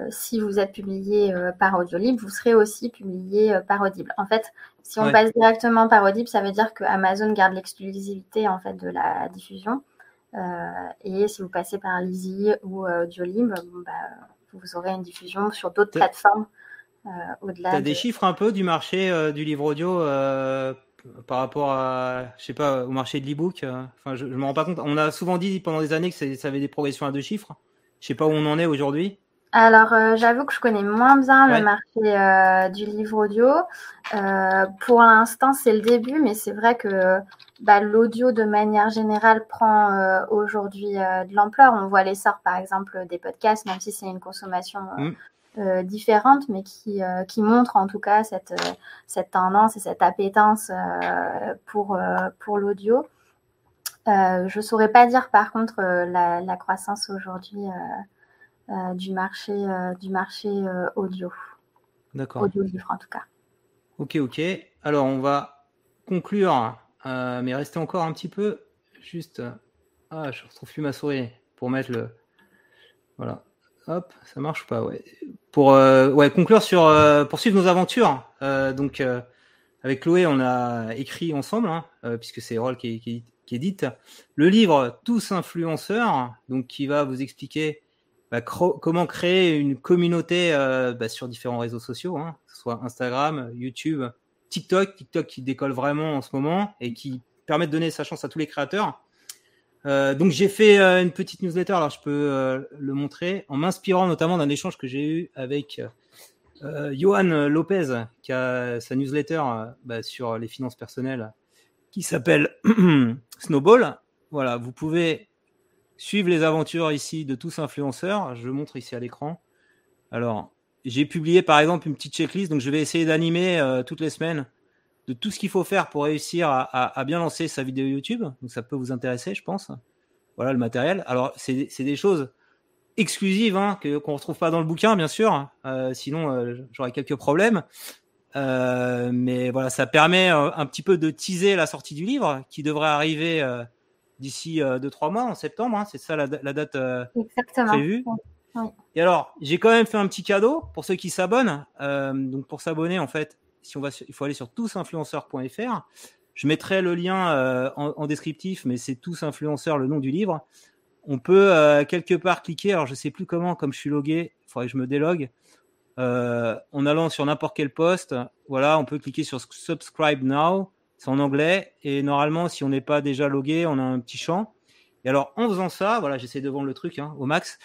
si vous êtes publié par Audiolib, vous serez aussi publié par Audible. En fait, si on passe directement par Audible, ça veut dire que Amazon garde l'exclusivité en fait de la diffusion. et si vous passez par Lizzy ou Audiolib, bah, vous aurez une diffusion sur d'autres plateformes au-delà. Tu as des chiffres un peu du marché euh, du livre audio euh, par rapport à, je sais pas, au marché de l'e-book. Enfin, je, je me rends pas compte. On a souvent dit pendant des années que ça avait des progressions à deux chiffres. Je sais pas où on en est aujourd'hui. Alors, euh, j'avoue que je connais moins bien le marché euh, du livre audio. Euh, pour l'instant, c'est le début, mais c'est vrai que bah, l'audio, de manière générale, prend aujourd'hui de l'ampleur. On voit l'essor, par exemple, des podcasts, même si c'est une consommation mm. différente, mais qui, qui montre en tout cas cette, cette tendance et cette appétence pour, pour l'audio. je ne saurais pas dire, par contre, la, la croissance aujourd'hui euh, du marché, euh, du marché euh, audio. D'accord. Audio-livre en tout cas. Ok, ok. Alors on va conclure, mais rester encore un petit peu. Juste. Ah, je retrouve plus ma souris pour mettre le. Voilà. Hop, ça marche ou pas Ouais. Pour ouais conclure sur poursuivre nos aventures. donc avec Chloé, on a écrit ensemble, hein, puisque c'est Roll qui, qui, qui, édite le livre Tous influenceurs, donc qui va vous expliquer bah, comment créer une communauté euh, bah, sur différents réseaux sociaux, hein, que ce soit Instagram, YouTube, TikTok, TikTok qui décolle vraiment en ce moment et qui permet de donner sa chance à tous les créateurs. Euh, donc j'ai fait euh, une petite newsletter, alors je peux le montrer, en m'inspirant notamment d'un échange que j'ai eu avec Johan Lopez, qui a sa newsletter bah, sur les finances personnelles, qui s'appelle *clears throat* Snowball. Voilà, vous pouvez suivre les aventures ici de tous influenceurs. Je montre ici à l'écran. Alors, j'ai publié par exemple une petite checklist, donc je vais essayer d'animer euh, toutes les semaines de tout ce qu'il faut faire pour réussir à, bien lancer sa vidéo YouTube. Donc ça peut vous intéresser, je pense. Voilà le matériel. Alors, c'est des choses exclusives hein, que qu'on retrouve pas dans le bouquin, bien sûr. Euh, sinon, euh, j'aurais quelques problèmes. mais voilà, ça permet un petit peu de teaser la sortie du livre qui devrait arriver d'ici 2-3 euh, mois, en septembre. Hein, c'est ça la, date euh, prévue. Et alors, j'ai quand même fait un petit cadeau pour ceux qui s'abonnent. Euh, donc, pour s'abonner, en fait, on va, il faut aller sur tousinfluenceurs.fr. Je mettrai le lien en, descriptif, mais c'est tous influenceurs, le nom du livre. On peut quelque part cliquer. Alors, je sais plus comment, comme je suis logué, il faudrait que je me délogue. en allant sur n'importe quel poste, voilà, on peut cliquer sur Subscribe Now c'est en anglais. Et normalement, si on n'est pas déjà logué, on a un petit champ. Et alors, en faisant ça, voilà, j'essaie de vendre le truc hein, au max.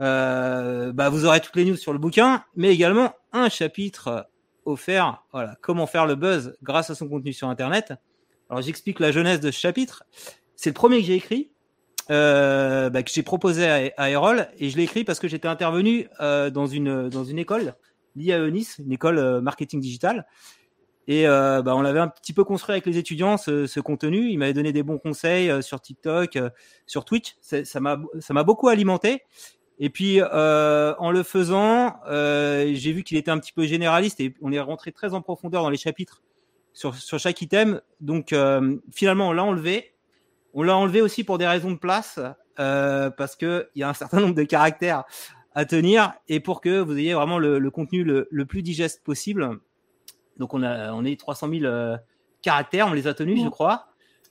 Euh, bah, vous aurez toutes les news sur le bouquin, mais également un chapitre offert. Voilà, comment faire le buzz grâce à son contenu sur Internet. Alors, j'explique la jeunesse de ce chapitre. C'est le premier que j'ai écrit, euh, bah, que j'ai proposé à, à Erol, et je l'ai écrit parce que j'étais intervenu euh, dans une dans une école l'IAE Nice, une école marketing digital. Et euh, bah, on l'avait un petit peu construit avec les étudiants ce, ce contenu. Il m'avait donné des bons conseils euh, sur TikTok, euh, sur Twitch. Ça m'a ça m'a beaucoup alimenté. Et puis euh, en le faisant, j'ai vu qu'il était un petit peu généraliste et on est rentré très en profondeur dans les chapitres sur sur chaque item. Donc finalement on l'a enlevé. On l'a enlevé aussi pour des raisons de place parce que il y a un certain nombre de caractères à tenir et pour que vous ayez vraiment le, le contenu le, le plus digeste possible. Donc on a on est 300 000 euh, caractères, on les a tenus, je crois.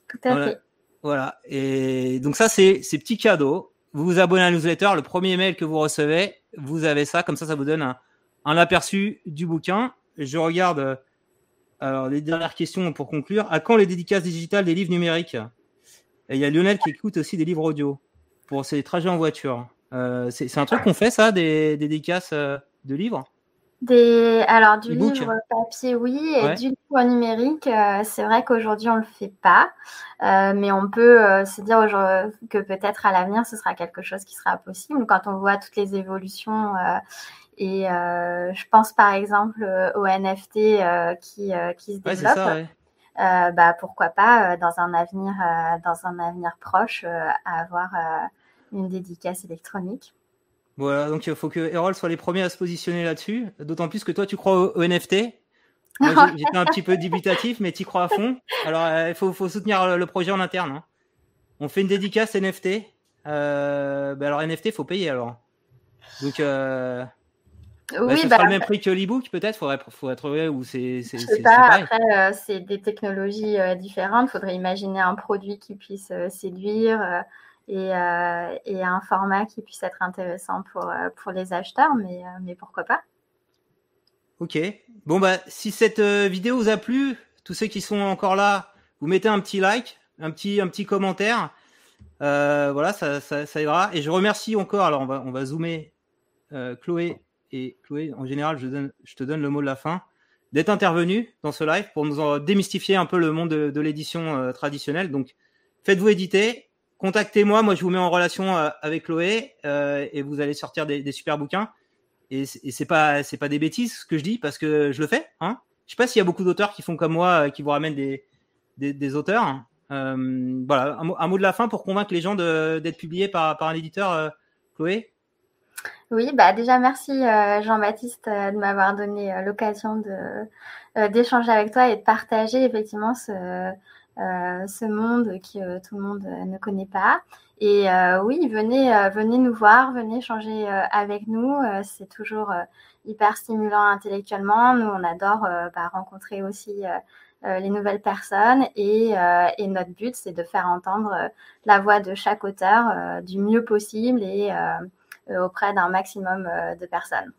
Tout à voilà. fait. Voilà. Et donc ça c'est ces petits cadeaux. Vous vous abonnez à la newsletter, le premier mail que vous recevez, vous avez ça, comme ça ça vous donne un, aperçu du bouquin. Je regarde euh, alors les dernières questions pour conclure. À quand les dédicaces digitales des livres numériques? Et il y a Lionel qui écoute aussi des livres audio pour ses trajets en voiture. Euh, c'est un truc qu'on fait ça, des, des dédicaces euh, de livres? Des, alors du livre papier, oui, et du livre numérique, euh, c'est vrai qu'aujourd'hui on le fait pas, euh, mais on peut euh, se dire que peut-être à l'avenir ce sera quelque chose qui sera possible quand on voit toutes les évolutions. et je pense par exemple aux NFT qui, qui se développent. bah, pourquoi pas dans un avenir, dans un avenir proche, avoir une dédicace électronique. Voilà, donc il faut que Errol soit les premiers à se positionner là-dessus. D'autant plus que toi, tu crois au, NFT. J'étais un petit peu dubitatif, mais tu crois à fond. Alors, euh, il faut, faut, soutenir le, projet en interne. Hein. On fait une dédicace NFT. Euh, bah alors, NFT, faut payer alors. Donc, euh, bah, oui, bah, le même prix que l'e-book, peut-être. Faudrait, faudrait trouver où c'est. Je pas. Après, euh, c'est des technologies différentes. Il faudrait imaginer un produit qui puisse séduire euh, et, un format qui puisse être intéressant pour, euh, pour les acheteurs, mais, euh, mais pourquoi pas Ok. Bon, bah, si cette vidéo vous a plu, tous ceux qui sont encore là, vous mettez un petit like, un petit, un petit commentaire. Voilà, ça, ça, aidera. Et je remercie encore. Alors, on va, on va zoomer Chloé et Chloé. En général, je, donne, je te donne le mot de la fin d'être intervenu dans ce live pour nous démystifier un peu le monde de, l'édition traditionnelle. Donc, faites-vous éditer. Contactez-moi. Moi, je vous mets en relation euh, avec Chloé et vous allez sortir des, super bouquins. Et, et c'est pas, des bêtises ce que je dis parce que je le fais. Hein je sais pas s'il y a beaucoup d'auteurs qui font comme moi, qui vous ramènent des, des, auteurs. Euh, voilà, un mot, de la fin pour convaincre les gens d'être publiés par, par un éditeur, euh, Chloé? Oui, bah déjà merci euh, Jean-Baptiste de m'avoir donné l'occasion d'échanger avec toi et de partager effectivement ce, ce monde que tout le monde ne connaît pas. Et oui, venez, venez nous voir, venez échanger avec nous. C'est toujours hyper stimulant intellectuellement. Nous, on adore bah, rencontrer aussi euh, les nouvelles personnes et, euh, et notre but, c'est de faire entendre euh, la voix de chaque auteur du mieux possible et auprès d'un maximum de personnes.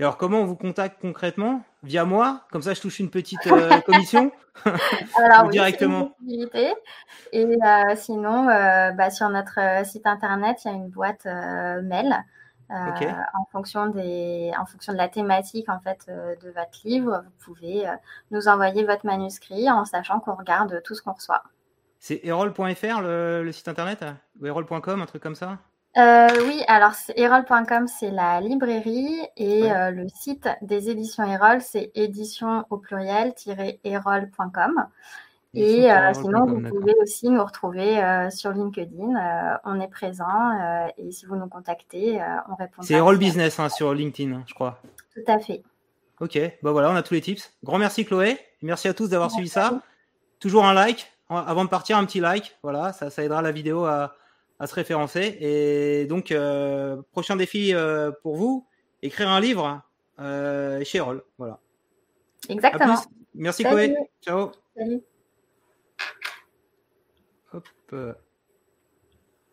Et alors, comment on vous contacte concrètement? Via moi? Comme ça, je touche une petite *laughs* commission? Alors, oui, directement? Et euh, sinon, euh, bah, sur notre site internet, il y a une boîte mail euh, en, fonction des, en fonction de la thématique en fait euh, de votre livre, vous pouvez euh, nous envoyer votre manuscrit en sachant qu'on regarde tout ce qu'on reçoit. C'est erol.fr le, le, site internet? Ou erol.com, un truc comme ça? Euh, oui, alors erol.com, c'est la librairie et ouais. euh, le site des éditions Erol, c'est édition au pluriel-erol.com. Et euh, sinon, vous pouvez aussi nous retrouver euh, sur LinkedIn. On est présent et si vous nous contactez, on répond. C'est Roll Business hein, sur LinkedIn, hein, je crois. Tout à fait. Ok, bah voilà, on a tous les tips. Grand merci Chloé. Merci à tous d'avoir suivi ça. Toujours un like. Avant de partir, un petit like. Voilà, ça, ça aidera la vidéo à, à se référencer. Et donc, prochain défi pour vous, écrire un livre chez Roll. Voilà. Exactement. Merci Salut. Chloé. Ciao. Salut. Hop.